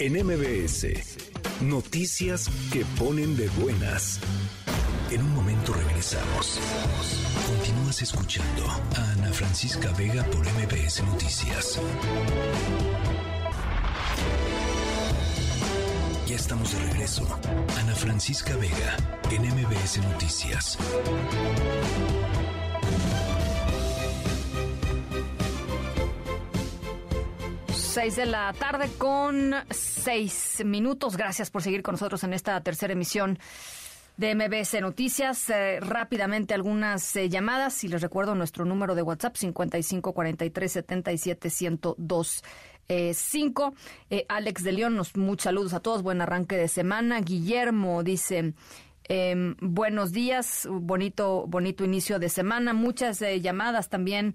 En MBS, noticias que ponen de buenas. En un momento regresamos. Continúas escuchando a Ana Francisca Vega por MBS Noticias. Ya estamos de regreso. Ana Francisca Vega en MBS Noticias. 6 de la tarde con 6 minutos. Gracias por seguir con nosotros en esta tercera emisión de MBS Noticias. Eh, rápidamente algunas eh, llamadas y les recuerdo nuestro número de WhatsApp 55 43 77 102. Eh, cinco. Eh, Alex de León, nos, muchos saludos a todos, buen arranque de semana. Guillermo dice, em, buenos días, bonito, bonito inicio de semana. Muchas llamadas también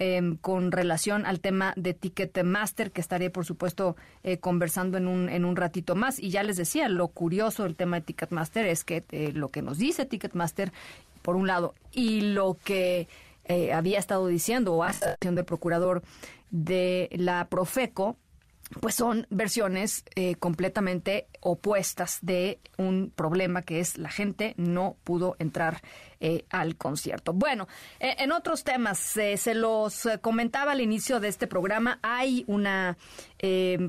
Em, con relación al tema de Ticketmaster, que estaré, por supuesto, eh, conversando en un, en un ratito más. Y ya les decía, lo curioso del tema de Ticketmaster es que eh, lo que nos dice Ticketmaster, por un lado, y lo que eh, había estado diciendo o hace del procurador de la Profeco, pues son versiones completamente opuestas de un problema que es la gente no pudo entrar eh, al concierto. Bueno, eh, en otros temas, eh, se los comentaba al inicio de este programa, hay una,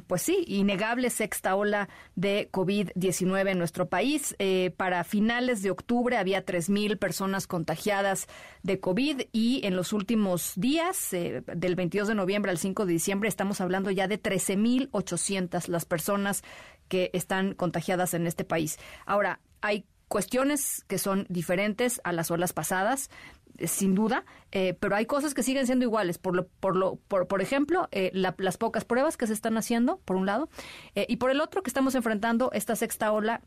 pues sí, innegable sexta ola de COVID-19 en nuestro país. para finales de octubre había 3.000 personas contagiadas de COVID y en los últimos días, del 22 de noviembre al 5 de diciembre, estamos hablando ya de 13.800 las personas que están contagiadas en este país. Ahora, hay cuestiones que son diferentes a las olas pasadas, eh, sin duda, eh, pero hay cosas que siguen siendo iguales. Por, lo, por, lo, por, ejemplo, eh, las pocas pruebas que se están haciendo, por un lado, y por el otro, que estamos enfrentando esta sexta ola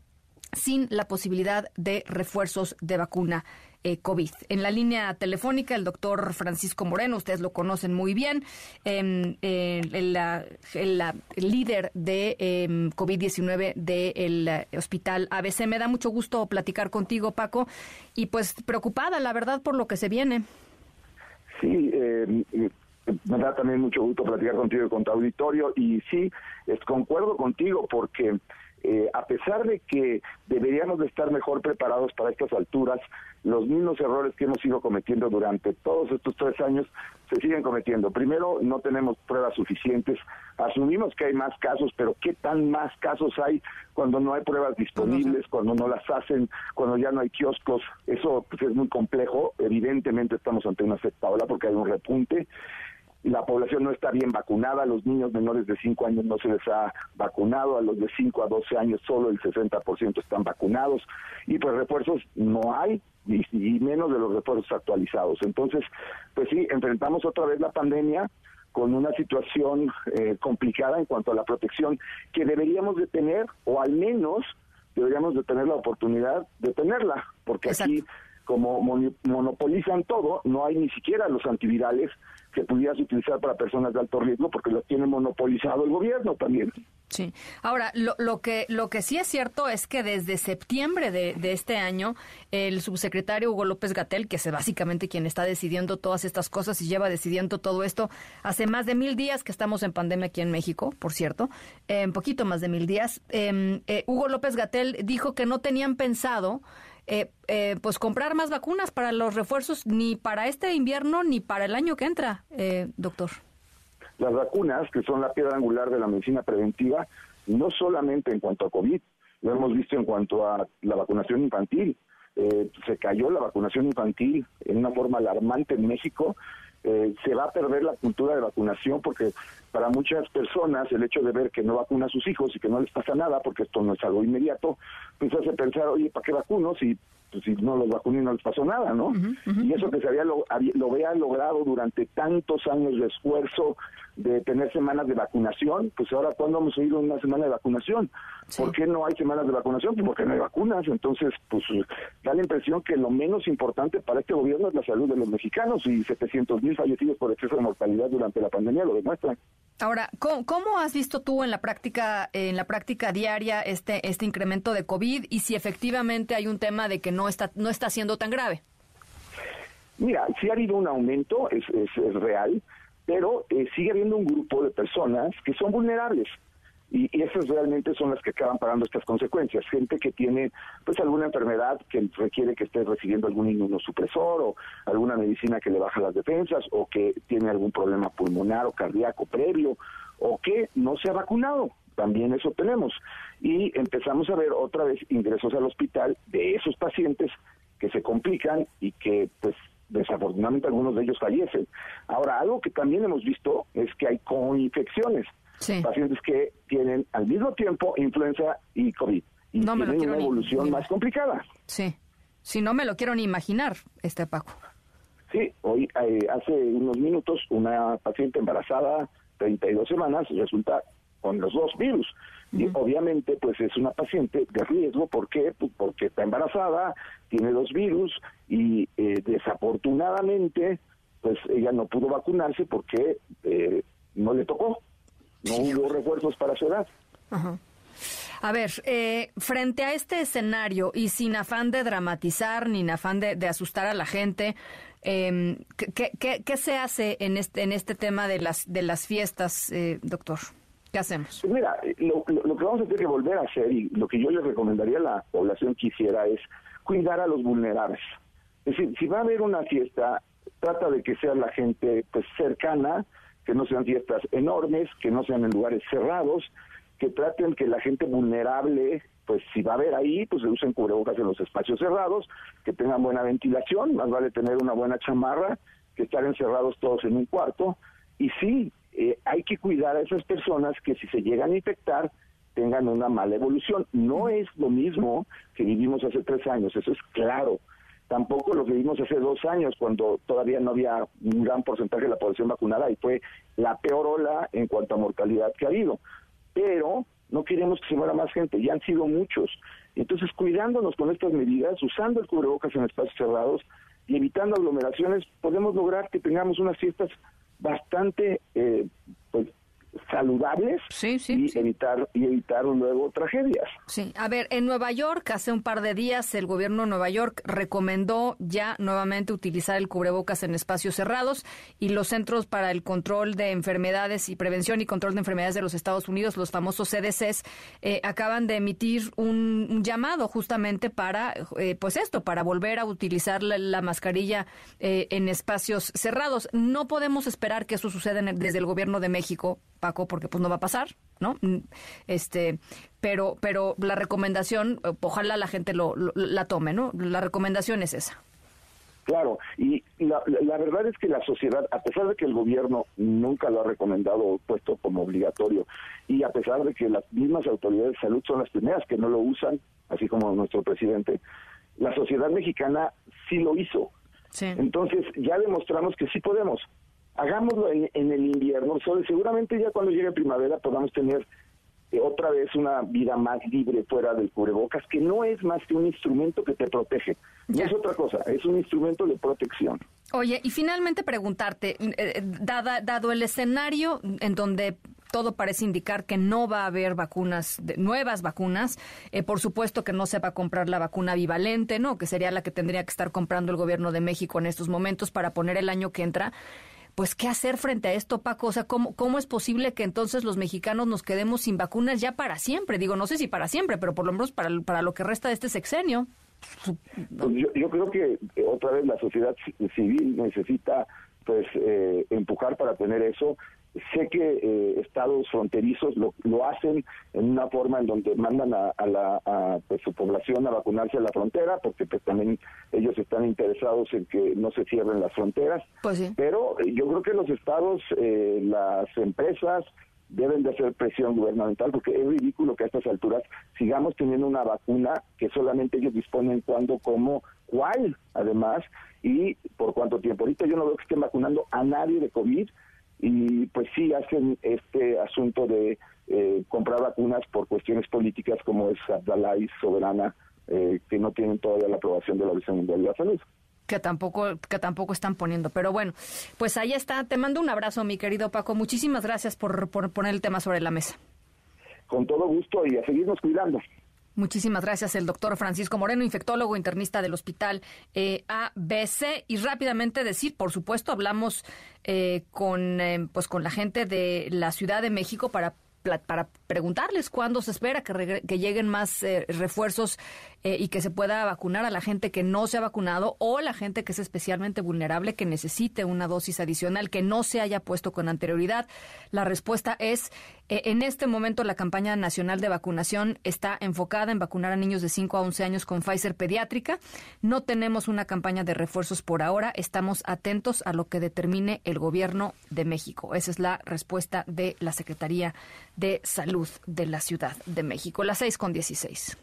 sin la posibilidad de refuerzos de vacuna eh, COVID. En la línea telefónica, el doctor Francisco Moreno, ustedes lo conocen muy bien, em, el, líder de em, COVID-19 del eh, hospital ABC. Me da mucho gusto platicar contigo, Paco, y pues preocupada, la verdad, por lo que se viene. Sí, eh, me da también mucho gusto platicar contigo y con tu auditorio, y sí, concuerdo contigo porque eh, a pesar de que deberíamos de estar mejor preparados para estas alturas, los mismos errores que hemos ido cometiendo durante todos estos tres años se siguen cometiendo. Primero, no tenemos pruebas suficientes. Asumimos que hay más casos, pero ¿qué tan más casos hay cuando no hay pruebas disponibles, cuando no las hacen, cuando ya no hay kioscos? Eso pues, es muy complejo. Evidentemente estamos ante una sexta ola porque hay un repunte la población no está bien vacunada, los niños menores de 5 años no se les ha vacunado, a los de 5 a 12 años solo el 60% están vacunados y pues refuerzos no hay y, menos de los refuerzos actualizados. Entonces, pues sí, enfrentamos otra vez la pandemia con una situación eh, complicada en cuanto a la protección que deberíamos de tener o al menos deberíamos de tener la oportunidad de tenerla, porque aquí como monopolizan todo, no hay ni siquiera los antivirales que pudieras utilizar para personas de alto riesgo porque lo tiene monopolizado el gobierno también. Sí. Ahora, lo, lo, que, lo que sí es cierto es que desde septiembre de, de este año, el subsecretario Hugo López Gatel, que es básicamente quien está decidiendo todas estas cosas y lleva decidiendo todo esto, hace más de mil días que estamos en pandemia aquí en México, por cierto, en poquito más de mil días, em, eh, Hugo López Gatel dijo que no tenían pensado eh, eh, pues comprar más vacunas para los refuerzos ni para este invierno ni para el año que entra, eh, doctor. Las vacunas, que son la piedra angular de la medicina preventiva, no solamente en cuanto a COVID, lo hemos visto en cuanto a la vacunación infantil. Eh, se cayó la vacunación infantil en una forma alarmante en México. se va a perder la cultura de vacunación porque para muchas personas el hecho de ver que no vacuna a sus hijos y que no les pasa nada, porque esto no es algo inmediato, pues hace pensar, oye, ¿para qué vacuno si, pues, si no los vacuné no les pasó nada, ¿no? Y eso que se había lo, había logrado durante tantos años de esfuerzo de tener semanas de vacunación, pues ahora ¿cuándo vamos a ir a una semana de vacunación? ¿Por qué no hay semanas de vacunación? Pues porque no hay vacunas, entonces pues da la impresión que lo menos importante para este gobierno es la salud de los mexicanos y 700 mil fallecidos por exceso de mortalidad durante la pandemia lo demuestran. Ahora, ¿cómo, has visto tú en la práctica en la práctica diaria este este incremento de COVID y si efectivamente hay un tema de que no está no está siendo tan grave? Mira, sí ha habido un aumento, es, es, real, pero eh, sigue habiendo un grupo de personas que son vulnerables y, esas realmente son las que acaban pagando estas consecuencias. Gente que tiene pues alguna enfermedad que requiere que esté recibiendo algún inmunosupresor o alguna medicina que le baja las defensas o que tiene algún problema pulmonar o cardíaco previo o que no se ha vacunado. También eso tenemos. Y empezamos a ver otra vez ingresos al hospital de esos pacientes que se complican y que pues desafortunadamente algunos de ellos fallecen. Ahora, algo que también hemos visto es que hay coinfecciones pacientes que tienen al mismo tiempo influenza y COVID. Y no tienen una evolución más complicada. Sí. Si no me lo quiero ni imaginar, este Paco. Sí, hoy eh, hace unos minutos una paciente embarazada, 32 semanas, resulta con los dos virus. Y obviamente, pues es una paciente de riesgo. ¿Por qué? Pues porque está embarazada, tiene dos virus y eh, desafortunadamente, pues ella no pudo vacunarse porque eh, no le tocó no hubo refuerzos para su edad. A ver, eh, frente a este escenario y sin afán de dramatizar ni sin afán de, asustar a la gente, eh, ¿qué, qué, se hace en este, en este tema de las, de las fiestas, eh, doctor? ¿Qué hacemos? Pues mira, lo, lo, que vamos a tener que volver a hacer y lo que yo le recomendaría a la población quisiera es cuidar a los vulnerables. Es decir, si va a haber una fiesta, trata de que sea la gente pues cercana, que no sean fiestas enormes, que no sean en lugares cerrados, que traten que la gente vulnerable, pues si va a haber ahí, pues se usen cubrebocas en los espacios cerrados, que tengan buena ventilación, más vale tener una buena chamarra que estar encerrados todos en un cuarto. Y sí, eh, hay que cuidar a esas personas que si se llegan a infectar, tengan una mala evolución. No es lo mismo que vivimos hace tres años, eso es claro tampoco lo que vimos hace dos años cuando todavía no había un gran porcentaje de la población vacunada y fue la peor ola en cuanto a mortalidad que ha habido. Pero no queremos que se muera más gente, ya han sido muchos. Entonces, cuidándonos con estas medidas, usando el cubrebocas en espacios cerrados y evitando aglomeraciones, podemos lograr que tengamos unas fiestas bastante eh, pues, saludables y evitar y evitar luego tragedias. Sí, a ver, en Nueva York hace un par de días el gobierno de Nueva York recomendó ya nuevamente utilizar el cubrebocas en espacios cerrados y los Centros para el Control de Enfermedades y Prevención y Control de Enfermedades de los Estados Unidos, los famosos CDCs, eh, acaban de emitir un, llamado justamente para, eh, pues esto, para volver a utilizar la, mascarilla eh, en espacios cerrados. No podemos esperar que eso suceda desde el gobierno de México, Paco, porque pues no va a pasar, ¿no? Mm, este, pero, pero la recomendación, ojalá la gente lo, la tome, ¿no? La recomendación es esa. Claro, y la, la, verdad es que la sociedad, a pesar de que el gobierno nunca lo ha recomendado o puesto como obligatorio, y a pesar de que las mismas autoridades de salud son las primeras que no lo usan, así como nuestro presidente, la sociedad mexicana sí lo hizo. Entonces ya demostramos que sí podemos. Hagámoslo en, el invierno, seguramente ya cuando llegue primavera podamos tener eh, otra vez una vida más libre fuera del cubrebocas, que no es más que un instrumento que te protege. No es otra cosa, es un instrumento de protección. Oye, y finalmente preguntarte, eh, eh, dada, dado el escenario en donde todo parece indicar que no va a haber vacunas, nuevas vacunas. por supuesto que no se va a comprar la vacuna bivalente, ¿no? Que sería la que tendría que estar comprando el gobierno de México en estos momentos para poner el año que entra pues, ¿qué hacer frente a esto, Paco? O sea, ¿cómo, ¿cómo es posible que entonces los mexicanos nos quedemos sin vacunas ya para siempre? Digo, no sé si para siempre, pero por lo menos para, para lo que resta de este sexenio. Pues yo, creo que eh, otra vez la sociedad civil necesita pues eh, empujar para tener eso Sé que eh, estados fronterizos lo, lo, hacen en una forma en donde mandan a, la, a, pues, su población a vacunarse a la frontera, porque pues, también ellos están interesados en que no se cierren las fronteras. Pues Pero yo creo que los estados, eh, las empresas, deben de hacer presión gubernamental porque es ridículo que a estas alturas sigamos teniendo una vacuna que solamente ellos disponen cuándo, cómo, cuál, además, y por cuánto tiempo. Ahorita yo no veo que estén vacunando a nadie de COVID y pues sí hacen este asunto de eh, comprar vacunas por cuestiones políticas como es Abdalá y Soberana, eh, que no tienen todavía la aprobación de la Organización Mundial de la Salud que tampoco que tampoco están poniendo. Pero bueno, pues ahí está. Te mando un abrazo, mi querido Paco. Muchísimas gracias por, por poner el tema sobre la mesa. Con todo gusto y a seguirnos cuidando. Muchísimas gracias, el doctor Francisco Moreno, infectólogo internista del Hospital eh, ABC. Y rápidamente decir, por supuesto, hablamos eh, con, eh, pues, con la gente de la Ciudad de México para para preguntarles cuándo se espera que, que lleguen más eh, refuerzos eh, y que se pueda vacunar a la gente que no se ha vacunado o la gente que es especialmente vulnerable, que necesite una dosis adicional, que no se haya puesto con anterioridad. La respuesta es, eh, en este momento la campaña nacional de vacunación está enfocada en vacunar a niños de 5 a 11 años con Pfizer pediátrica. No tenemos una campaña de refuerzos por ahora. Estamos atentos a lo que determine el gobierno de México. Esa es la respuesta de la Secretaría de Salud de la Ciudad de México. Las 6 con 16.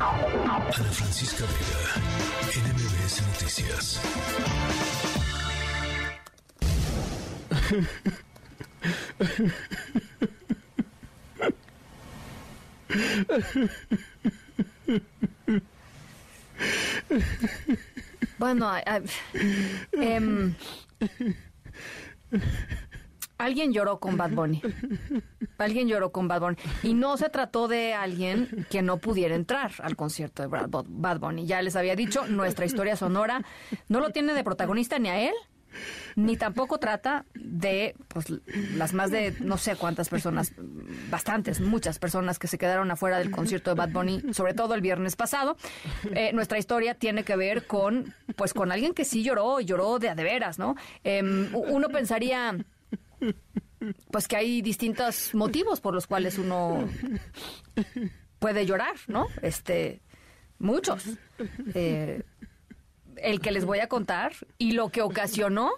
Ana Francisca Vega, NMBS Noticias. Bueno, eh, Alguien lloró con Bad Bunny. Alguien lloró con Bad Bunny. Y no se trató de alguien que no pudiera entrar al concierto de Bad Bunny. Ya les había dicho, nuestra historia sonora no lo tiene de protagonista ni a él, ni tampoco trata de pues, las más de no sé cuántas personas, bastantes, muchas personas que se quedaron afuera del concierto de Bad Bunny, sobre todo el viernes pasado. Eh, nuestra historia tiene que ver con, pues, con alguien que sí lloró, lloró de a de veras, ¿no? Em, uno pensaría pues que hay distintos motivos por los cuales uno puede llorar, ¿no? Este, muchos. Eh, el que les voy a contar y lo que ocasionó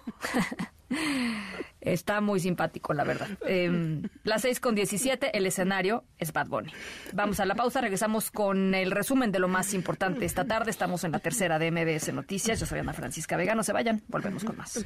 está muy simpático, la verdad. Eh, las 6 con 17, el escenario es Bad Bunny. Vamos a la pausa, regresamos con el resumen de lo más importante esta tarde. Estamos en la tercera de MBS Noticias. Yo soy Ana Francisca Vega. No se vayan, volvemos con más.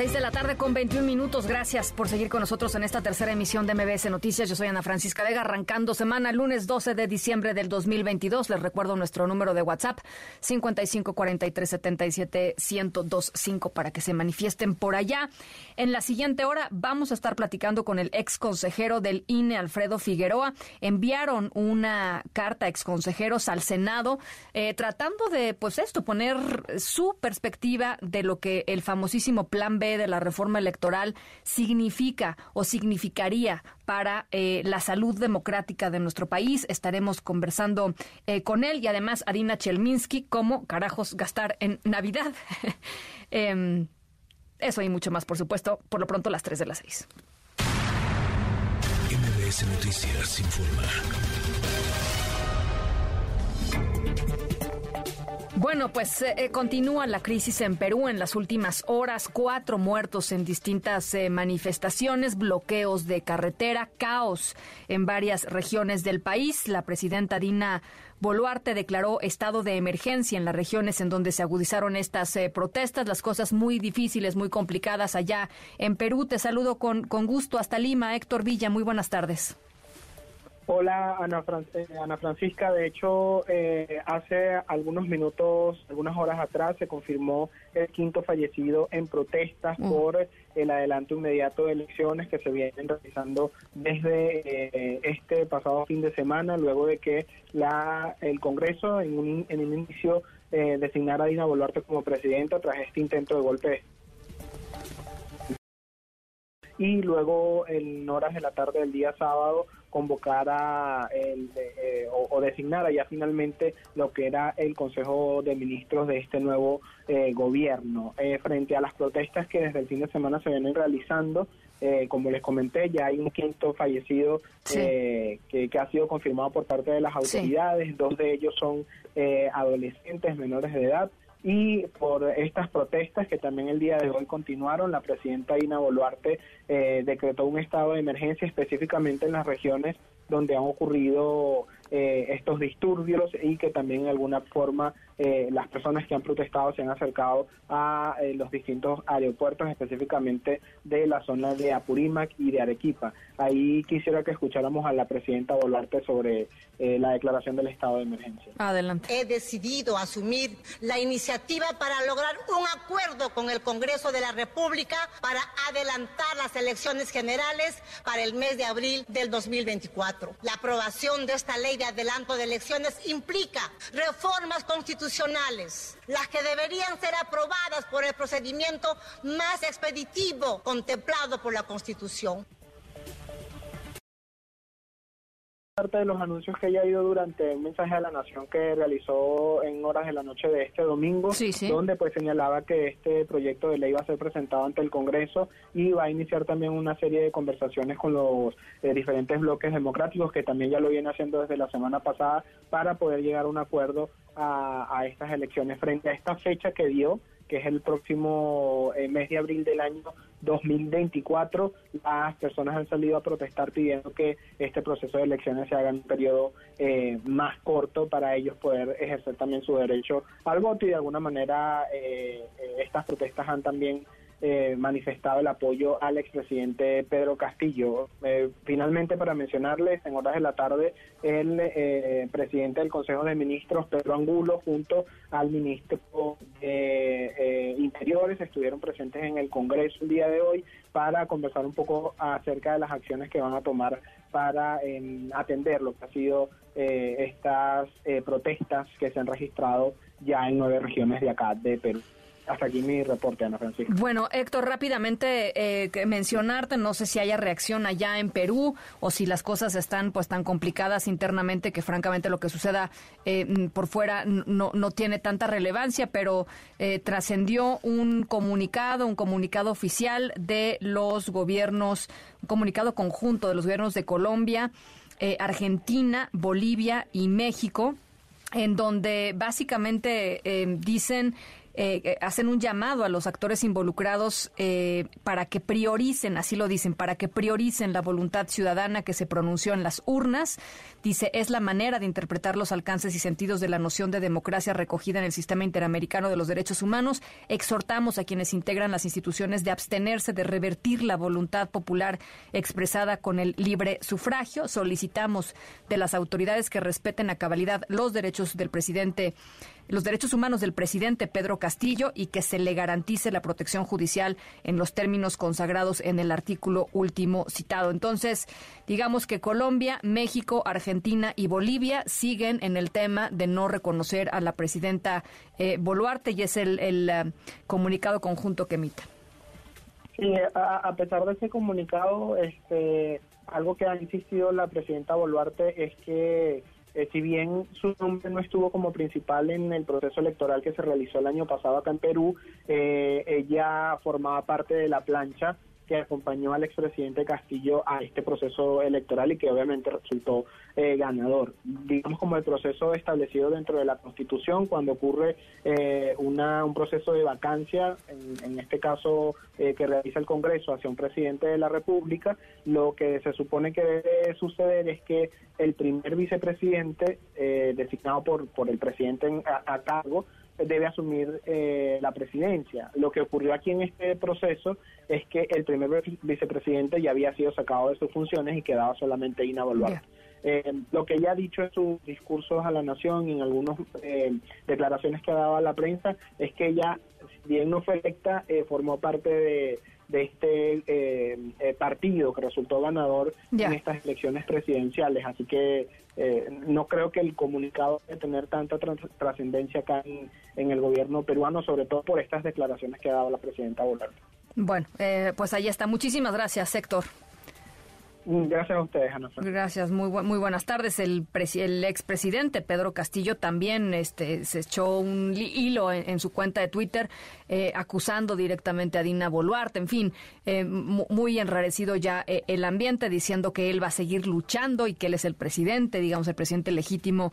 6 de la tarde con 21 minutos. Gracias por seguir con nosotros en esta tercera emisión de MBS Noticias. Yo soy Ana Francisca Vega, arrancando semana lunes 12 de diciembre del 2022. Les recuerdo nuestro número de WhatsApp 55 43 77 1025 para que se manifiesten por allá. En la siguiente hora vamos a estar platicando con el ex consejero del INE, Alfredo Figueroa. Enviaron una carta a ex consejeros al Senado eh, tratando de, pues esto, poner su perspectiva de lo que el famosísimo Plan B de la reforma electoral significa o significaría para eh, la salud democrática de nuestro país. Estaremos conversando eh, con él y además Arina Chelminsky, cómo carajos gastar en Navidad. eh, eso y mucho más, por supuesto, por lo pronto las 3 de las 6. MBS Noticias informa. Bueno, pues eh, continúa la crisis en Perú en las últimas horas. Cuatro muertos en distintas eh, manifestaciones, bloqueos de carretera, caos en varias regiones del país. La presidenta Dina Boluarte declaró estado de emergencia en las regiones en donde se agudizaron estas eh, protestas. Las cosas muy difíciles, muy complicadas allá en Perú. Te saludo con, con gusto hasta Lima. Héctor Villa, muy buenas tardes. Hola Ana, Fran Ana Francisca, de hecho eh, hace algunos minutos, algunas horas atrás se confirmó el quinto fallecido en protestas mm. por el adelanto inmediato de elecciones que se vienen realizando desde eh, este pasado fin de semana, luego de que la el Congreso en un, en un inicio eh, designara a Dina Boluarte como presidenta tras este intento de golpe y luego en horas de la tarde del día sábado convocara el, eh, o, o, designara ya finalmente lo que era el Consejo de Ministros de este nuevo eh, gobierno. Eh, frente a las protestas que desde el fin de semana se vienen realizando, eh, como les comenté, ya hay un quinto fallecido sí. que, que, ha sido confirmado por parte de las autoridades, sí. dos de ellos son adolescentes menores de edad y por estas protestas que también el día de hoy continuaron, la presidenta Ina Boluarte eh, decretó un estado de emergencia específicamente en las regiones donde han ocurrido eh, estos disturbios y que también en alguna forma eh, las personas que han protestado se han acercado a eh, los distintos aeropuertos, específicamente de la zona de Apurímac y de Arequipa. Ahí quisiera que escucháramos a la presidenta Boluarte sobre eh, la declaración del estado de emergencia. Adelante. He decidido asumir la iniciativa para lograr un acuerdo con el Congreso de la República para adelantar las elecciones generales para el mes de abril del 2024. La aprobación de esta ley de adelanto de elecciones implica reformas constitucionales, las que deberían ser aprobadas por el procedimiento más expeditivo contemplado por la Constitución. Parte de los anuncios que ella ha ido durante un mensaje a la nación que realizó en horas de la noche de este domingo, sí, sí. donde pues señalaba que este proyecto de ley va a ser presentado ante el Congreso y va a iniciar también una serie de conversaciones con los eh, diferentes bloques democráticos que también ya lo viene haciendo desde la semana pasada para poder llegar a un acuerdo a, a estas elecciones frente a esta fecha que dio que es el próximo eh, mes de abril del año 2024, las personas han salido a protestar pidiendo que este proceso de elecciones se haga en un periodo eh, más corto para ellos poder ejercer también su derecho al voto y de alguna manera eh, estas protestas han también eh, manifestado el apoyo al expresidente Pedro Castillo. Eh, finalmente, para mencionarles, en horas de la tarde, el eh, presidente del Consejo de Ministros, Pedro Angulo, junto al ministro de Interiores, estuvieron presentes en el Congreso el día de hoy para conversar un poco acerca de las acciones que van a tomar para atender lo que ha sido estas protestas que se han registrado ya en nueve regiones de acá de Perú hasta aquí mi reporte, Ana Francisca. Bueno, Héctor, rápidamente eh, mencionarte, no sé si haya reacción allá en Perú o si las cosas están pues tan complicadas internamente que francamente lo que suceda eh, por fuera no, no tiene tanta relevancia, pero eh, trascendió un comunicado, un comunicado oficial de los gobiernos, un comunicado conjunto de los gobiernos de Colombia, eh, Argentina, Bolivia y México, en donde básicamente dicen eh, hacen un llamado a los actores involucrados para que prioricen, así lo dicen, para que prioricen la voluntad ciudadana que se pronunció en las urnas. Dice, es la manera de interpretar los alcances y sentidos de la noción de democracia recogida en el sistema interamericano de los derechos humanos. Exhortamos a quienes integran las instituciones de abstenerse de revertir la voluntad popular expresada con el libre sufragio. Solicitamos de las autoridades que respeten a cabalidad los derechos del presidente los derechos humanos del presidente Pedro Castillo y que se le garantice la protección judicial en los términos consagrados en el artículo último citado. Entonces, digamos que Colombia, México, Argentina y Bolivia siguen en el tema de no reconocer a la presidenta eh, Boluarte y es el, eh, comunicado conjunto que emita. Sí, a, pesar de ese comunicado, este, algo que ha insistido la presidenta Boluarte es que eh, si bien su nombre no estuvo como principal en el proceso electoral que se realizó el año pasado acá en Perú, eh, ella formaba parte de la plancha que acompañó al expresidente Castillo a este proceso electoral y que obviamente resultó eh, ganador. Digamos como el proceso establecido dentro de la Constitución cuando ocurre eh, una, un proceso de vacancia, en, este caso eh, que realiza el Congreso hacia un presidente de la República, lo que se supone que debe suceder es que el primer vicepresidente designado por, por el presidente a cargo debe asumir eh, la presidencia. Lo que ocurrió aquí en este proceso es que el primer vicepresidente ya había sido sacado de sus funciones y quedaba solamente inavaluado. Eh, lo que ella ha dicho en sus discursos a la nación y en algunas eh, declaraciones que ha dado a la prensa es que ella, si bien no fue electa, formó parte de, este partido que resultó ganador en estas elecciones presidenciales. Así que eh, no creo que el comunicado debe tener tanta trascendencia acá en, el gobierno peruano, sobre todo por estas declaraciones que ha dado la presidenta Boluarte. Bueno, eh, pues ahí está. Muchísimas gracias, Héctor. Gracias a ustedes, Ana. Gracias, muy, muy buenas tardes. El, el expresidente Pedro Castillo también este, se echó un hilo en, su cuenta de Twitter eh, acusando directamente a Dina Boluarte. En fin, eh, muy enrarecido ya eh, el ambiente, diciendo que él va a seguir luchando y que él es el presidente, digamos, el presidente legítimo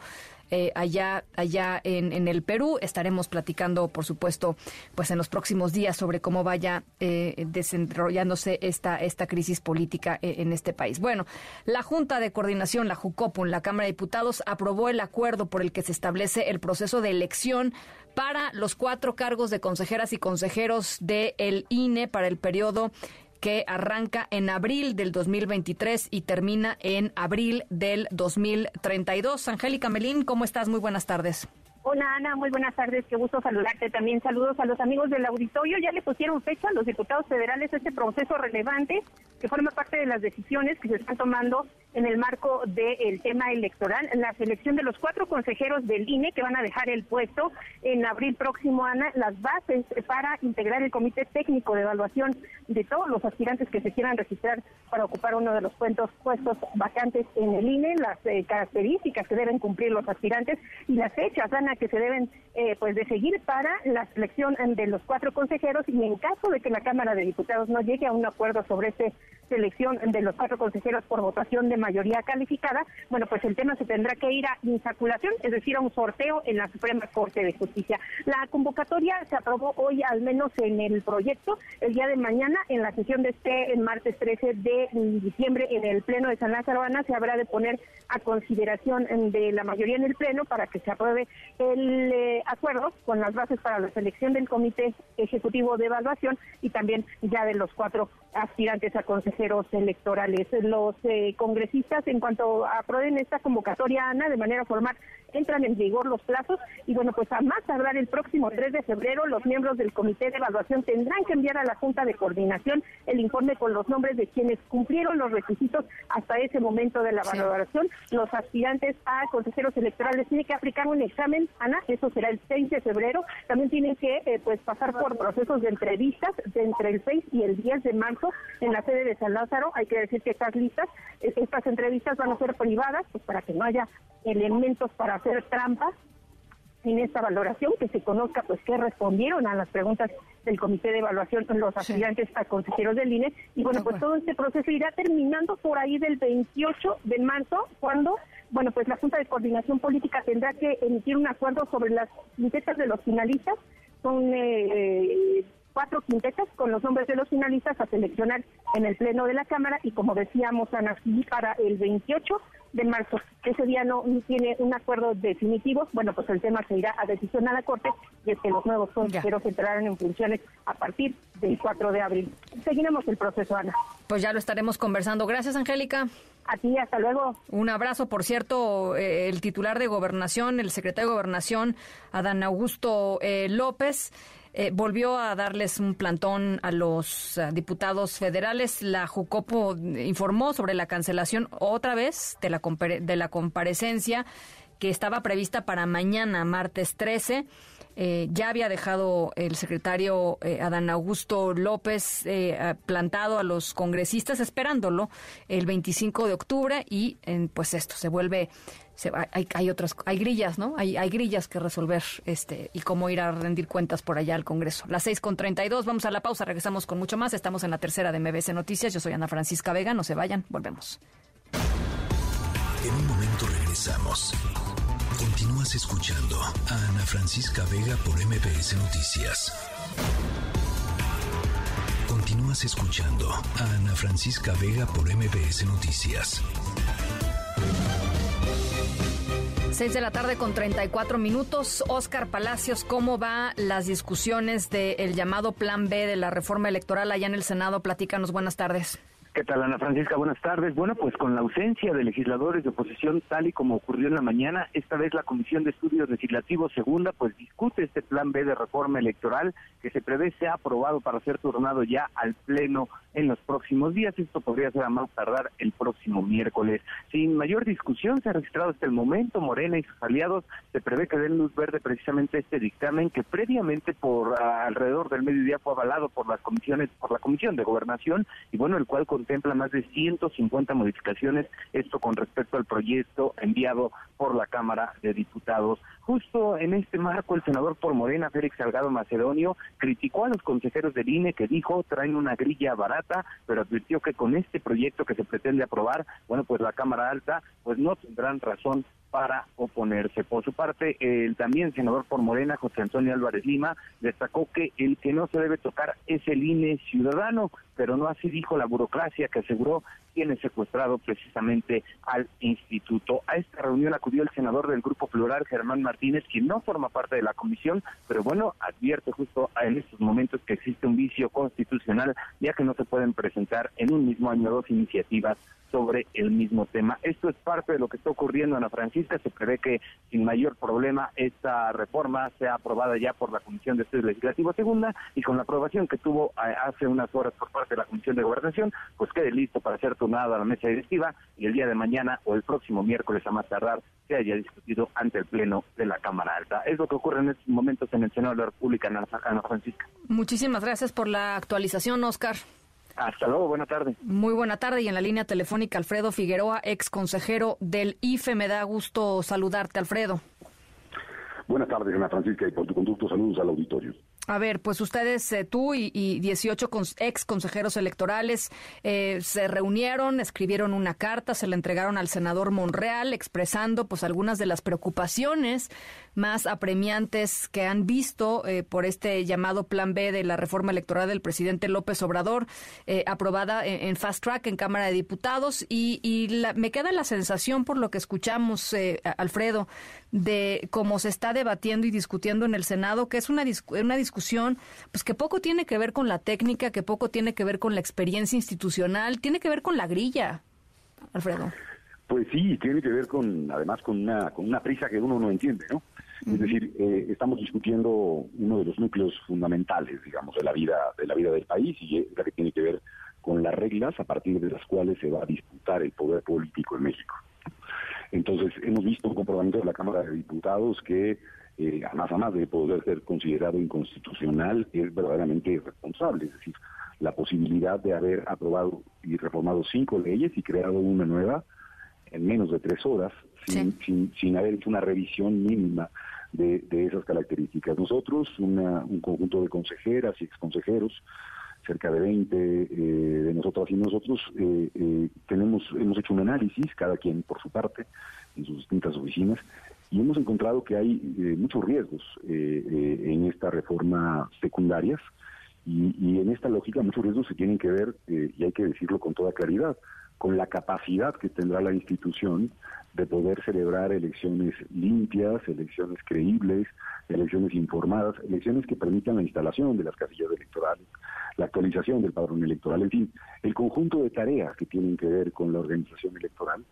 eh, allá, allá en, en, el Perú. Estaremos platicando, por supuesto, pues en los próximos días sobre cómo vaya eh, desarrollándose esta, esta crisis política eh, en este país. Bueno, la Junta de Coordinación, la JUCOPUN, la Cámara de Diputados, aprobó el acuerdo por el que se establece el proceso de elección para los cuatro cargos de consejeras y consejeros del INE para el periodo que arranca en abril del 2023 y termina en abril del 2032. Angélica Melín, ¿cómo estás? Muy buenas tardes. Hola Ana, muy buenas tardes, qué gusto saludarte. También saludos a los amigos del auditorio. Ya le pusieron fecha a los diputados federales este proceso relevante que forma parte de las decisiones que se están tomando en el marco del tema electoral, la selección de los cuatro consejeros del INE que van a dejar el puesto en abril próximo, Ana, las bases para integrar el comité técnico de evaluación de todos los aspirantes que se quieran registrar para ocupar uno de los puestos, puestos vacantes en el INE, las eh, características que deben cumplir los aspirantes y las fechas, Ana, que se deben eh, pues de seguir para la selección de los cuatro consejeros. Y en caso de que la Cámara de Diputados no llegue a un acuerdo sobre esta selección de los cuatro consejeros por votación de mayoría calificada, bueno, pues el tema se tendrá que ir a insaculación, es decir, a un sorteo en la Suprema Corte de Justicia. La convocatoria se aprobó hoy, al menos en el proyecto, el día de mañana, en la sesión de este el martes 13 de diciembre, en el Pleno de San Lázaro se habrá de poner a consideración de la mayoría en el Pleno para que se apruebe el eh, acuerdo con las bases para la selección del Comité Ejecutivo de Evaluación y también ya de los cuatro aspirantes a consejeros electorales. Los eh, congresistas, en cuanto aprueben esta convocatoria, Ana, de manera formal, entran en vigor los plazos y bueno, pues a más tardar el próximo 3 de febrero, los miembros del Comité de Evaluación tendrán que enviar a la Junta de Coordinación el informe con los nombres de quienes cumplieron los requisitos hasta ese momento de la valoración. Los aspirantes a consejeros electorales tienen que aplicar un examen, Ana, eso será el 6 de febrero. También tienen que eh, pues pasar por procesos de entrevistas de entre el 6 y el 10 de marzo en la sede de San Lázaro. Hay que decir que estas listas, eh, estas entrevistas van a ser privadas, pues para que no haya elementos para hacer trampas en esta valoración, que se conozca pues qué respondieron a las preguntas del comité de evaluación los aspirantes a consejeros del INE y bueno pues todo este proceso irá terminando por ahí del 28 de marzo cuando bueno pues la Junta de Coordinación Política tendrá que emitir un acuerdo sobre las quintetas de los finalistas son eh, cuatro quintetas con los nombres de los finalistas a seleccionar en el Pleno de la Cámara y como decíamos, Ana, para el 28 de marzo. Ese día no tiene un acuerdo definitivo. Bueno, pues el tema se irá a decisión a la Corte y es que los nuevos consejeros entrarán en funciones a partir del 4 de abril. Seguiremos el proceso, Ana. Pues ya lo estaremos conversando. Gracias, Angélica. A ti, hasta luego. Un abrazo. Por cierto, eh, el titular de Gobernación, el secretario de Gobernación, Adán Augusto eh, López, eh, volvió a darles un plantón a los eh, diputados federales. La Jucopo informó sobre la cancelación otra vez de la, de la comparecencia que estaba prevista para mañana, martes 13. Eh, ya había dejado el secretario Adán Augusto López plantado a los congresistas esperándolo el 25 de octubre y pues esto se vuelve hay, hay otras, hay grillas, ¿no? Hay, hay grillas que resolver este y cómo ir a rendir cuentas por allá al Congreso. Las seis con treinta y dos, vamos a la pausa, regresamos con mucho más. Estamos en la tercera de MBC Noticias. Yo soy Ana Francisca Vega, no se vayan, volvemos. En un momento regresamos. Continúas escuchando a Ana Francisca Vega por MBS Noticias. Continúas escuchando a Ana Francisca Vega por MBS Noticias. 6 de la tarde con 34 minutos. Oscar Palacios, ¿cómo va las discusiones del llamado Plan B de la reforma electoral allá en el Senado? Platícanos, buenas tardes. ¿Qué tal, Ana Francisca? Buenas tardes. Bueno, pues con la ausencia de legisladores de oposición, tal y como ocurrió en la mañana, esta vez la Comisión de Estudios Legislativos Segunda, pues discute este plan B de reforma electoral que se prevé sea aprobado para ser turnado ya al Pleno en los próximos días. Esto podría ser a más tardar el próximo miércoles. Sin mayor discusión, se ha registrado hasta el momento Morena y sus aliados se prevé que den luz verde precisamente este dictamen que previamente por alrededor del mediodía fue avalado por las comisiones, por la Comisión de Gobernación y bueno, el cual con contempla más de 150 modificaciones, esto con respecto al proyecto enviado por la Cámara de Diputados. Justo en este marco, el senador por Morena, Félix Salgado Macedonio, criticó a los consejeros del INE que dijo traen una grilla barata, pero advirtió que con este proyecto que se pretende aprobar, bueno, pues la Cámara Alta, pues no tendrán razón para oponerse. Por su parte, el también senador por Morena, José Antonio Álvarez Lima, destacó que el que no se debe tocar es el INE ciudadano, pero no así dijo la burocracia que aseguró tiene secuestrado precisamente al instituto. A esta reunión acudió el senador del Grupo Plural, Germán Martínez, quien no forma parte de la comisión, pero bueno, advierte justo en estos momentos que existe un vicio constitucional, ya que no se pueden presentar en un mismo año dos iniciativas sobre el mismo tema. Esto es parte de lo que está ocurriendo en la Francisca. Se prevé que sin mayor problema esta reforma sea aprobada ya por la Comisión de Estudios Legislativos Segunda y con la aprobación que tuvo eh, hace unas horas por parte de la Comisión de Gobernación, pues quede listo para ser turnado a la mesa directiva y el día de mañana o el próximo miércoles a más tardar se haya discutido ante el Pleno de la Cámara Alta. Es lo que ocurre en estos momentos en el Senado de la República, Ana Francisca. Muchísimas gracias por la actualización, Oscar. Hasta luego, buena tarde. Muy buena tarde y en la línea telefónica Alfredo Figueroa, ex consejero del IFE. Me da gusto saludarte, Alfredo. Buenas tardes, Ana Francisca, y por tu conducto saludos al auditorio. A ver, pues ustedes, eh, tú y, y 18 ex consejeros electorales eh, se reunieron, escribieron una carta, se la entregaron al senador Monreal expresando pues algunas de las preocupaciones más apremiantes que han visto eh, por este llamado Plan B de la reforma electoral del presidente López Obrador, aprobada en, Fast Track en Cámara de Diputados. Y, y me queda la sensación, por lo que escuchamos, Alfredo, de cómo se está debatiendo y discutiendo en el Senado, que es una, una discusión pues que poco tiene que ver con la técnica, que poco tiene que ver con la experiencia institucional, tiene que ver con la grilla, Alfredo. Pues sí, tiene que ver con, además, con una, con una prisa que uno no entiende, ¿no? Es decir, eh, estamos discutiendo uno de los núcleos fundamentales, digamos, de la vida, de la vida del país y es la que tiene que ver con las reglas a partir de las cuales se va a disputar el poder político en México. Entonces, hemos visto un comportamiento de la Cámara de Diputados que eh, más a más de poder ser considerado inconstitucional, es verdaderamente irresponsable. Es decir, la posibilidad de haber aprobado y reformado cinco leyes y creado una nueva en menos de tres horas, sin, sin, sin haber hecho una revisión mínima de, de esas características. Nosotros, una, un conjunto de consejeras y exconsejeros, cerca de 20 eh, de nosotras y nosotros, eh, eh, tenemos, hemos hecho un análisis, cada quien por su parte, en sus distintas oficinas, y hemos encontrado que hay muchos riesgos en esta reforma secundarias, y, y, en esta lógica muchos riesgos se tienen que ver, y hay que decirlo con toda claridad, con la capacidad que tendrá la institución de poder celebrar elecciones limpias, elecciones creíbles, elecciones informadas, elecciones que permitan la instalación de las casillas electorales, la actualización del padrón electoral, en fin, el conjunto de tareas que tienen que ver con la organización electoral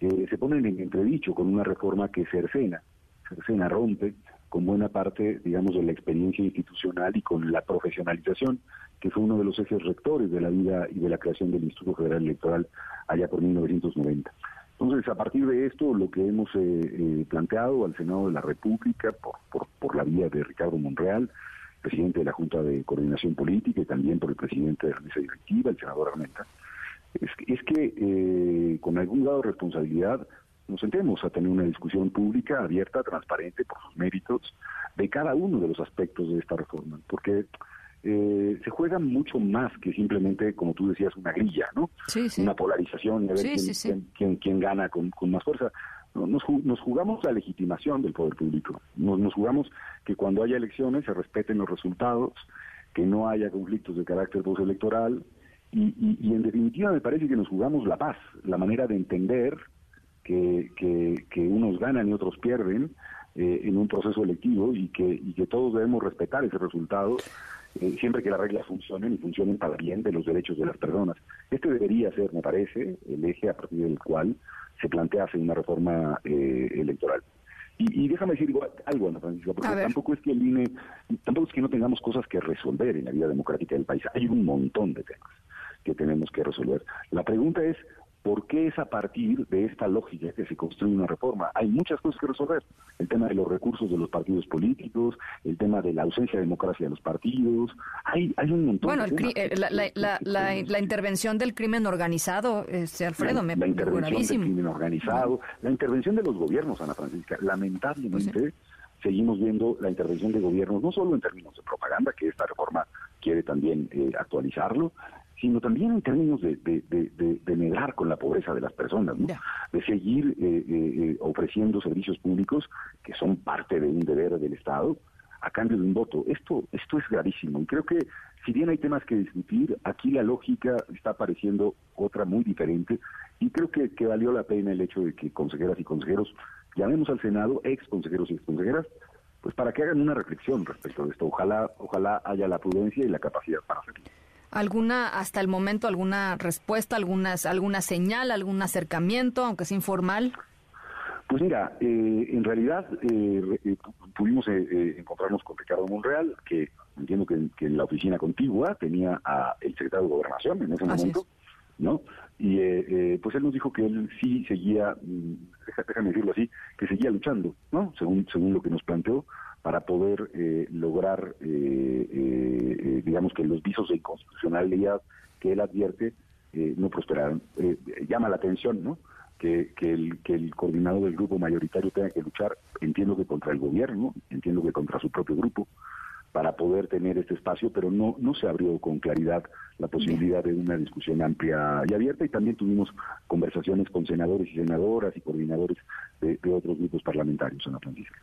eh, se ponen en entredicho con una reforma que cercena, cercena, rompe con buena parte, digamos, de la experiencia institucional y con la profesionalización, que fue uno de los ejes rectores de la vida y de la creación del Instituto Federal Electoral allá por 1990. Entonces, a partir de esto, lo que hemos eh, eh, planteado al Senado de la República, por, por, por, la vía de Ricardo Monreal, presidente de la Junta de Coordinación Política y también por el presidente de la mesa directiva, el senador Armenta, es, es que eh, con algún grado de responsabilidad nos sentemos a tener una discusión pública, abierta, transparente, por sus méritos, de cada uno de los aspectos de esta reforma, porque eh, se juega mucho más que simplemente, como tú decías, una grilla, ¿no? Una polarización y a ver quién, quién, gana con, más fuerza. Nos, nos, jugamos la legitimación del poder público. Nos, nos jugamos que cuando haya elecciones se respeten los resultados, que no haya conflictos de carácter postelectoral y, y, y en definitiva me parece que nos jugamos la paz, la manera de entender que, que, que unos ganan y otros pierden eh, en un proceso electivo y que, y que todos debemos respetar ese resultado eh, siempre que las reglas funcionen y funcionen para bien de los derechos de las personas. Este debería ser, me parece, el eje a partir del cual se plantea hacer una reforma eh, electoral. Y, déjame decir algo, Ana Francisca, porque tampoco es que el INE, tampoco es que no tengamos cosas que resolver en la vida democrática del país. Hay un montón de temas que tenemos que resolver. La pregunta es, ¿Por qué es a partir de esta lógica que se construye una reforma? Hay muchas cosas que resolver. El tema de los recursos de los partidos políticos, el tema de la ausencia de democracia de los partidos. Hay, hay un montón bueno, de Bueno, eh, la, la, intervención del crimen organizado, este, Alfredo, me La intervención del crimen organizado, la intervención de los gobiernos, Ana Francisca. Lamentablemente, pues seguimos viendo la intervención de gobiernos, no solo en términos de propaganda, que esta reforma quiere también eh, actualizarlo, sino también en términos de, de, negar con la pobreza de las personas, de seguir eh, eh, eh, ofreciendo servicios públicos que son parte de un deber del Estado a cambio de un voto. Esto, esto es gravísimo. Y creo que si bien hay temas que discutir, aquí la lógica está apareciendo otra muy diferente. Y creo que, que valió la pena el hecho de que consejeras y consejeros llamemos al Senado, ex consejeros y ex consejeras, pues para que hagan una reflexión respecto de esto. Ojalá, ojalá haya la prudencia y la capacidad para hacerlo alguna hasta el momento alguna respuesta, algunas alguna señal, algún acercamiento, aunque sea informal? Pues mira, eh, en realidad eh, eh pudimos eh, encontrarnos con Ricardo Monreal, que entiendo que, en la oficina contigua tenía a el secretario de Gobernación en ese momento, ¿no? Y pues él nos dijo que él sí seguía, mm, déjame decirlo así, que seguía luchando, ¿no? Según según lo que nos planteó para poder eh, lograr, eh, eh, digamos, que los visos de inconstitucionalidad que él advierte no prosperaron. llama la atención, ¿no? Que, que, el, que el coordinador del grupo mayoritario tenga que luchar, entiendo que contra el gobierno, entiendo que contra su propio grupo, para poder tener este espacio, pero no, no se abrió con claridad la posibilidad de una discusión amplia y abierta y también tuvimos conversaciones con senadores y senadoras y coordinadores de, otros grupos parlamentarios, Ana Francisca.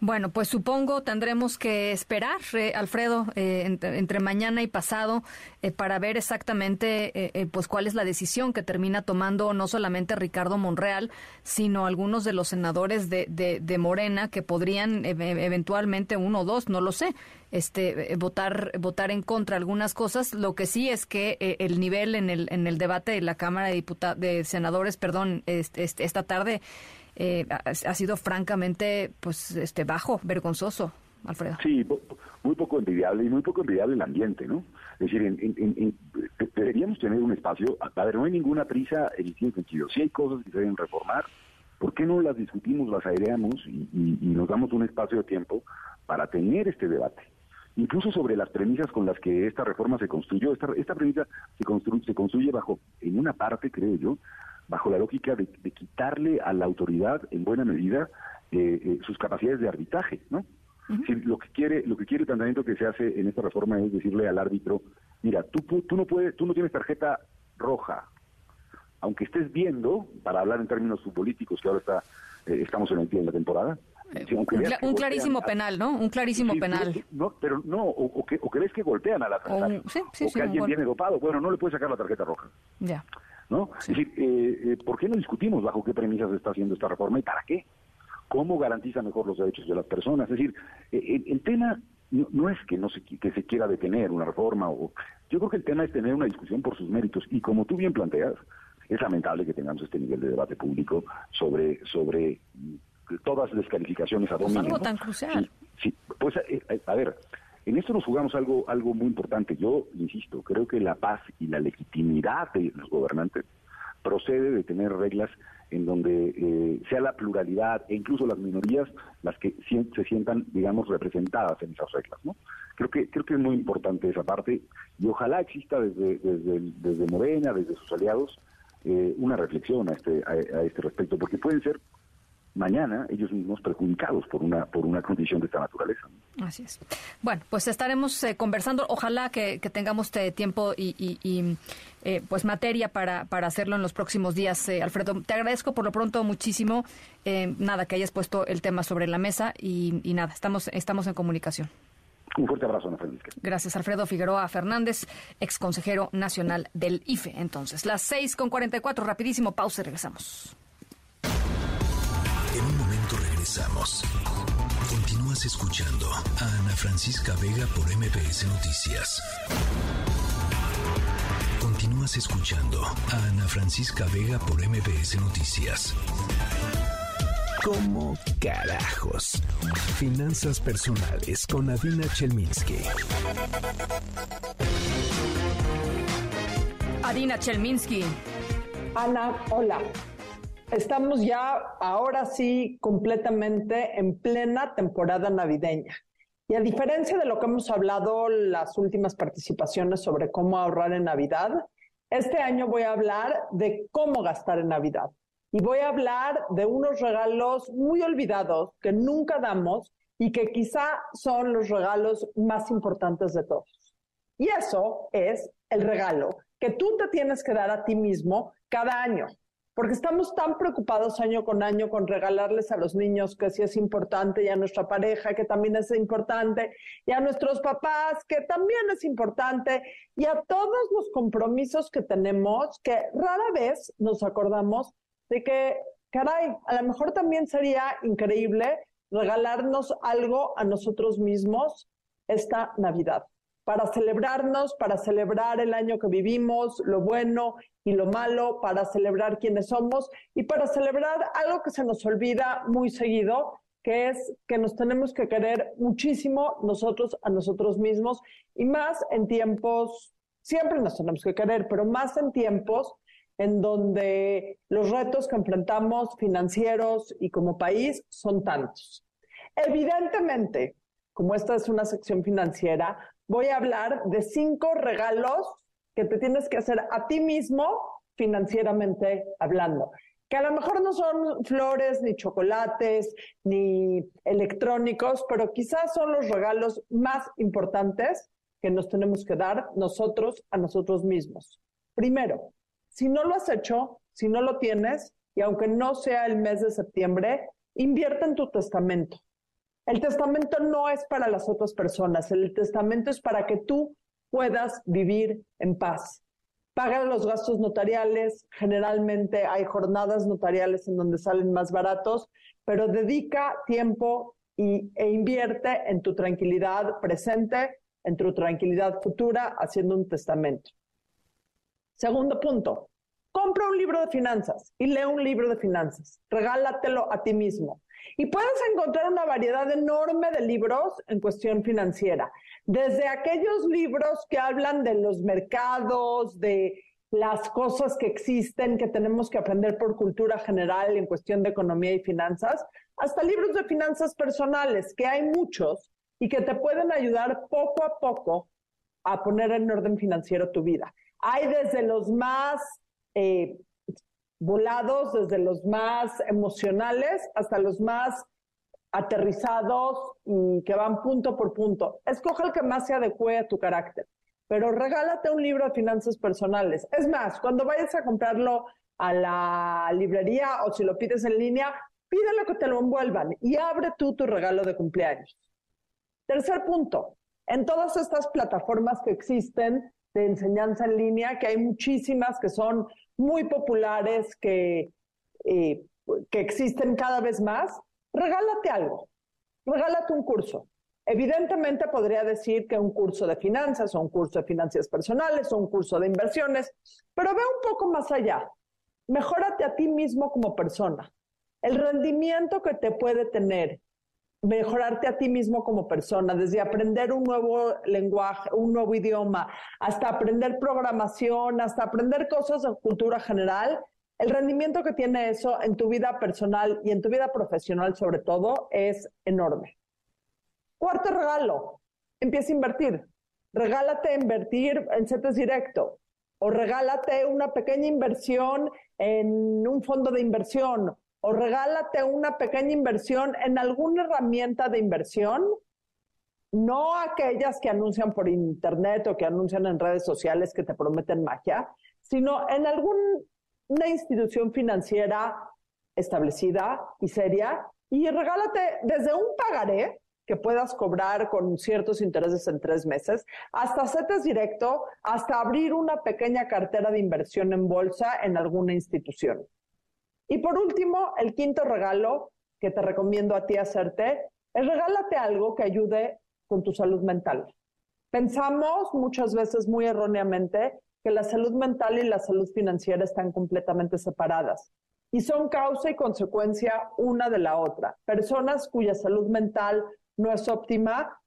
Bueno, pues supongo tendremos que esperar, eh, Alfredo, eh, entre, mañana y pasado eh, para ver exactamente pues cuál es la decisión que termina tomando no solamente Ricardo Monreal, sino algunos de los senadores de, de Morena que podrían eventualmente uno o dos, no lo sé, este votar votar en contra algunas cosas. Lo que sí es que el nivel en el en el debate de la Cámara de Diputados de senadores, perdón, este, esta tarde eh, ha, sido francamente pues este bajo, vergonzoso. Alfredo. Sí, muy poco envidiable y muy poco envidiable el ambiente, ¿no? Es decir, deberíamos tener un espacio, a ver, no hay ninguna prisa en el sentido. Si hay cosas que se deben reformar, ¿por qué no las discutimos, las aireamos y, nos damos un espacio de tiempo para tener este debate? Incluso sobre las premisas con las que esta reforma se construyó. Esta, esta premisa se construye bajo, en una parte, creo yo, bajo la lógica de, quitarle a la autoridad, en buena medida, eh, eh, sus capacidades de arbitraje, ¿no? lo que quiere, lo que quiere el planteamiento que se hace en esta reforma es decirle al árbitro, mira, tú, tú no puedes, tú no tienes tarjeta roja, aunque estés viendo, para hablar en términos futbolísticos, que ahora está, eh, estamos en el la temporada, un, clarísimo penal, ¿no? Un clarísimo penal. No, pero no, o, que, o que ves que golpean a la o, sí, sí, o que alguien viene dopado. Bueno, no le puedes sacar la tarjeta roja. Ya. ¿No? Es decir, eh, eh, ¿por qué no discutimos bajo qué premisas está haciendo esta reforma y para qué? ¿Cómo garantiza mejor los derechos de las personas? Es decir, eh, el, tema no, es que no se, que se quiera detener una reforma. o Yo creo que el tema es tener una discusión por sus méritos. Y como tú bien planteas, es lamentable que tengamos este nivel de debate público sobre, sobre todas las calificaciones a dominio. algo tan crucial. Sí, pues eh, a, ver, en esto nos jugamos algo, algo muy importante. Yo insisto, creo que la paz y la legitimidad de los gobernantes procede de tener reglas en donde eh, sea la pluralidad e incluso las minorías las que se sientan, digamos, representadas en esas reglas, ¿no? Creo que creo que es muy importante esa parte y ojalá exista desde desde, desde Morena, desde sus aliados, una reflexión a este a este respecto, porque pueden ser mañana ellos mismos perjudicados por una por una condición de esta naturaleza. Así es. Bueno, pues estaremos eh, conversando. Ojalá que, tengamos este tiempo y, eh, pues materia para, para hacerlo en los próximos días. Eh, Alfredo, te agradezco por lo pronto muchísimo. nada, que hayas puesto el tema sobre la mesa y, nada, estamos, estamos en comunicación. Un fuerte abrazo, Ana Francisca. Gracias, Alfredo Figueroa Fernández, ex consejero nacional del IFE. Entonces, las seis con cuarenta y cuatro, rapidísimo, pausa y regresamos. En un momento regresamos. Continúas escuchando a Ana Francisca Vega por MBS Noticias. Continúas escuchando a Ana Francisca Vega por MBS Noticias. ¿Cómo carajos? Finanzas personales con Adina Chelminsky. Adina Chelminsky. Ana, hola. Estamos ya ahora sí completamente en plena temporada navideña. Y a diferencia de lo que hemos hablado las últimas participaciones sobre cómo ahorrar en Navidad, este año voy a hablar de cómo gastar en Navidad. Y voy a hablar de unos regalos muy olvidados que nunca damos y que quizá son los regalos más importantes de todos. Y eso es el regalo que tú te tienes que dar a ti mismo cada año porque estamos tan preocupados año con año con regalarles a los niños que sí es importante y a nuestra pareja que también es importante y a nuestros papás que también es importante y a todos los compromisos que tenemos que rara vez nos acordamos de que, caray, a lo mejor también sería increíble regalarnos algo a nosotros mismos esta Navidad para celebrarnos, para celebrar el año que vivimos, lo bueno y lo malo, para celebrar quiénes somos y para celebrar algo que se nos olvida muy seguido, que es que nos tenemos que querer muchísimo nosotros a nosotros mismos y más en tiempos, siempre nos tenemos que querer, pero más en tiempos en donde los retos que enfrentamos financieros y como país son tantos. Evidentemente, como esta es una sección financiera, voy a hablar de cinco regalos que te tienes que hacer a ti mismo financieramente hablando. Que a lo mejor no son flores, ni chocolates, ni electrónicos, pero quizás son los regalos más importantes que nos tenemos que dar nosotros a nosotros mismos. Primero, si no lo has hecho, si no lo tienes, y aunque no sea el mes de septiembre, invierte en tu testamento. El testamento no es para las otras personas, el testamento es para que tú puedas vivir en paz. Paga los gastos notariales, generalmente hay jornadas notariales en donde salen más baratos, pero dedica tiempo y, e invierte en tu tranquilidad presente, en tu tranquilidad futura, haciendo un testamento. Segundo punto, compra un libro de finanzas y lee un libro de finanzas. Regálatelo a ti mismo. Y puedes encontrar una variedad enorme de libros en cuestión financiera, desde aquellos libros que hablan de los mercados, de las cosas que existen, que tenemos que aprender por cultura general en cuestión de economía y finanzas, hasta libros de finanzas personales, que hay muchos y que te pueden ayudar poco a poco a poner en orden financiero tu vida. Hay desde los más eh, volados desde los más emocionales hasta los más aterrizados y que van punto por punto. Escoge el que más se adecue a tu carácter. pero regálate un libro de finanzas personales. Es más, cuando vayas a comprarlo a la librería o si lo pides en línea, pídelo que te lo envuelvan y abre tú tu regalo de cumpleaños. Tercer punto, en todas estas plataformas que existen de enseñanza en línea, que hay muchísimas que son muy populares, que, eh, que existen cada vez más, regálate algo, regálate un curso. Evidentemente podría decir que un curso de finanzas o un curso de finanzas personales o un curso de inversiones, pero ve un poco más allá. Mejórate a ti mismo como persona. El rendimiento que te puede tener mejorarte a ti mismo como persona, desde aprender un nuevo lenguaje, un nuevo idioma, hasta aprender programación, hasta aprender cosas de cultura general, el rendimiento que tiene eso en tu vida personal y en tu vida profesional sobre todo es enorme. Cuarto regalo, empieza a invertir. Regálate invertir en CETES directo o regálate una pequeña inversión en un fondo de inversión o regálate una pequeña inversión en alguna herramienta de inversión, no aquellas que anuncian por internet o que anuncian en redes sociales que te prometen magia, sino en alguna institución financiera establecida y seria y regálate desde un pagaré que puedas cobrar con ciertos intereses en tres meses, hasta CETES directo, hasta abrir una pequeña cartera de inversión en bolsa en alguna institución. Y por último, el quinto regalo que te recomiendo a ti hacerte es regálate algo que ayude con tu salud mental. Pensamos muchas veces muy erróneamente que la salud mental y la salud financiera están completamente separadas y son causa y consecuencia una de la otra. Personas cuya salud mental no es óptima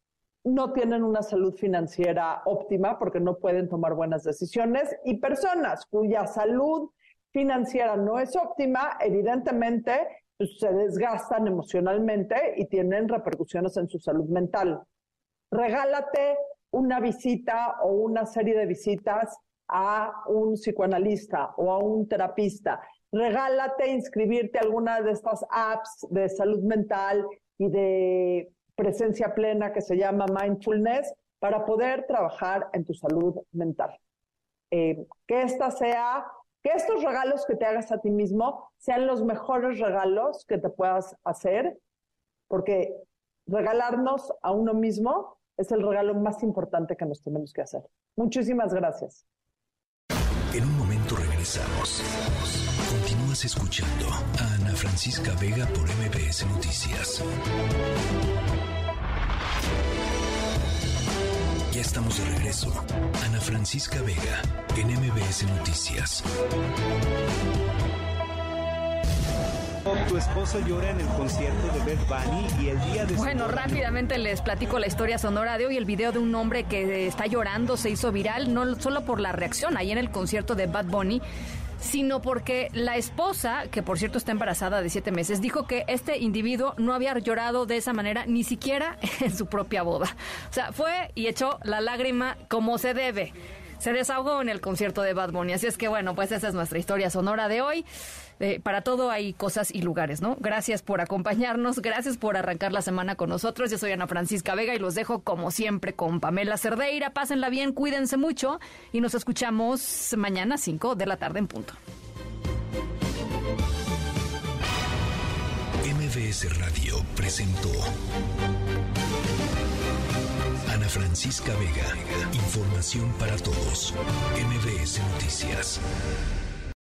no tienen una salud financiera óptima porque no pueden tomar buenas decisiones y personas cuya salud financiera no es óptima, evidentemente pues, se desgastan emocionalmente y tienen repercusiones en su salud mental. Regálate una visita o una serie de visitas a un psicoanalista o a un terapista. Regálate inscribirte a alguna de estas apps de salud mental y de presencia plena que se llama mindfulness para poder trabajar en tu salud mental. Eh, que esta sea que estos regalos que te hagas a ti mismo sean los mejores regalos que te puedas hacer, porque regalarnos a uno mismo es el regalo más importante que nos tenemos que hacer. Muchísimas gracias. En un momento regresamos. Continúas escuchando a Ana Francisca Vega por MBS Noticias. Ya estamos de regreso. Ana Francisca Vega, en MBS Noticias. Tu esposo llora en el concierto de Beth Bunny y el día de Bueno, rápidamente les platico la historia sonora de hoy. El video de un hombre que está llorando se hizo viral, no solo por la reacción ahí en el concierto de Bad Bunny, sino porque la esposa, que por cierto está embarazada de siete meses, dijo que este individuo no había llorado de esa manera ni siquiera en su propia boda. O sea, fue y echó la lágrima como se debe. Se desahogó en el concierto de Bad Bunny. Así es que bueno, pues esa es nuestra historia sonora de hoy. Eh, para todo hay cosas y lugares, ¿no? Gracias por acompañarnos, gracias por arrancar la semana con nosotros. Yo soy Ana Francisca Vega y los dejo como siempre con Pamela Cerdeira. Pásenla bien, cuídense mucho y nos escuchamos mañana a 5 de la tarde en punto. MBS Radio presentó Ana Francisca Vega, información para todos. MBS Noticias.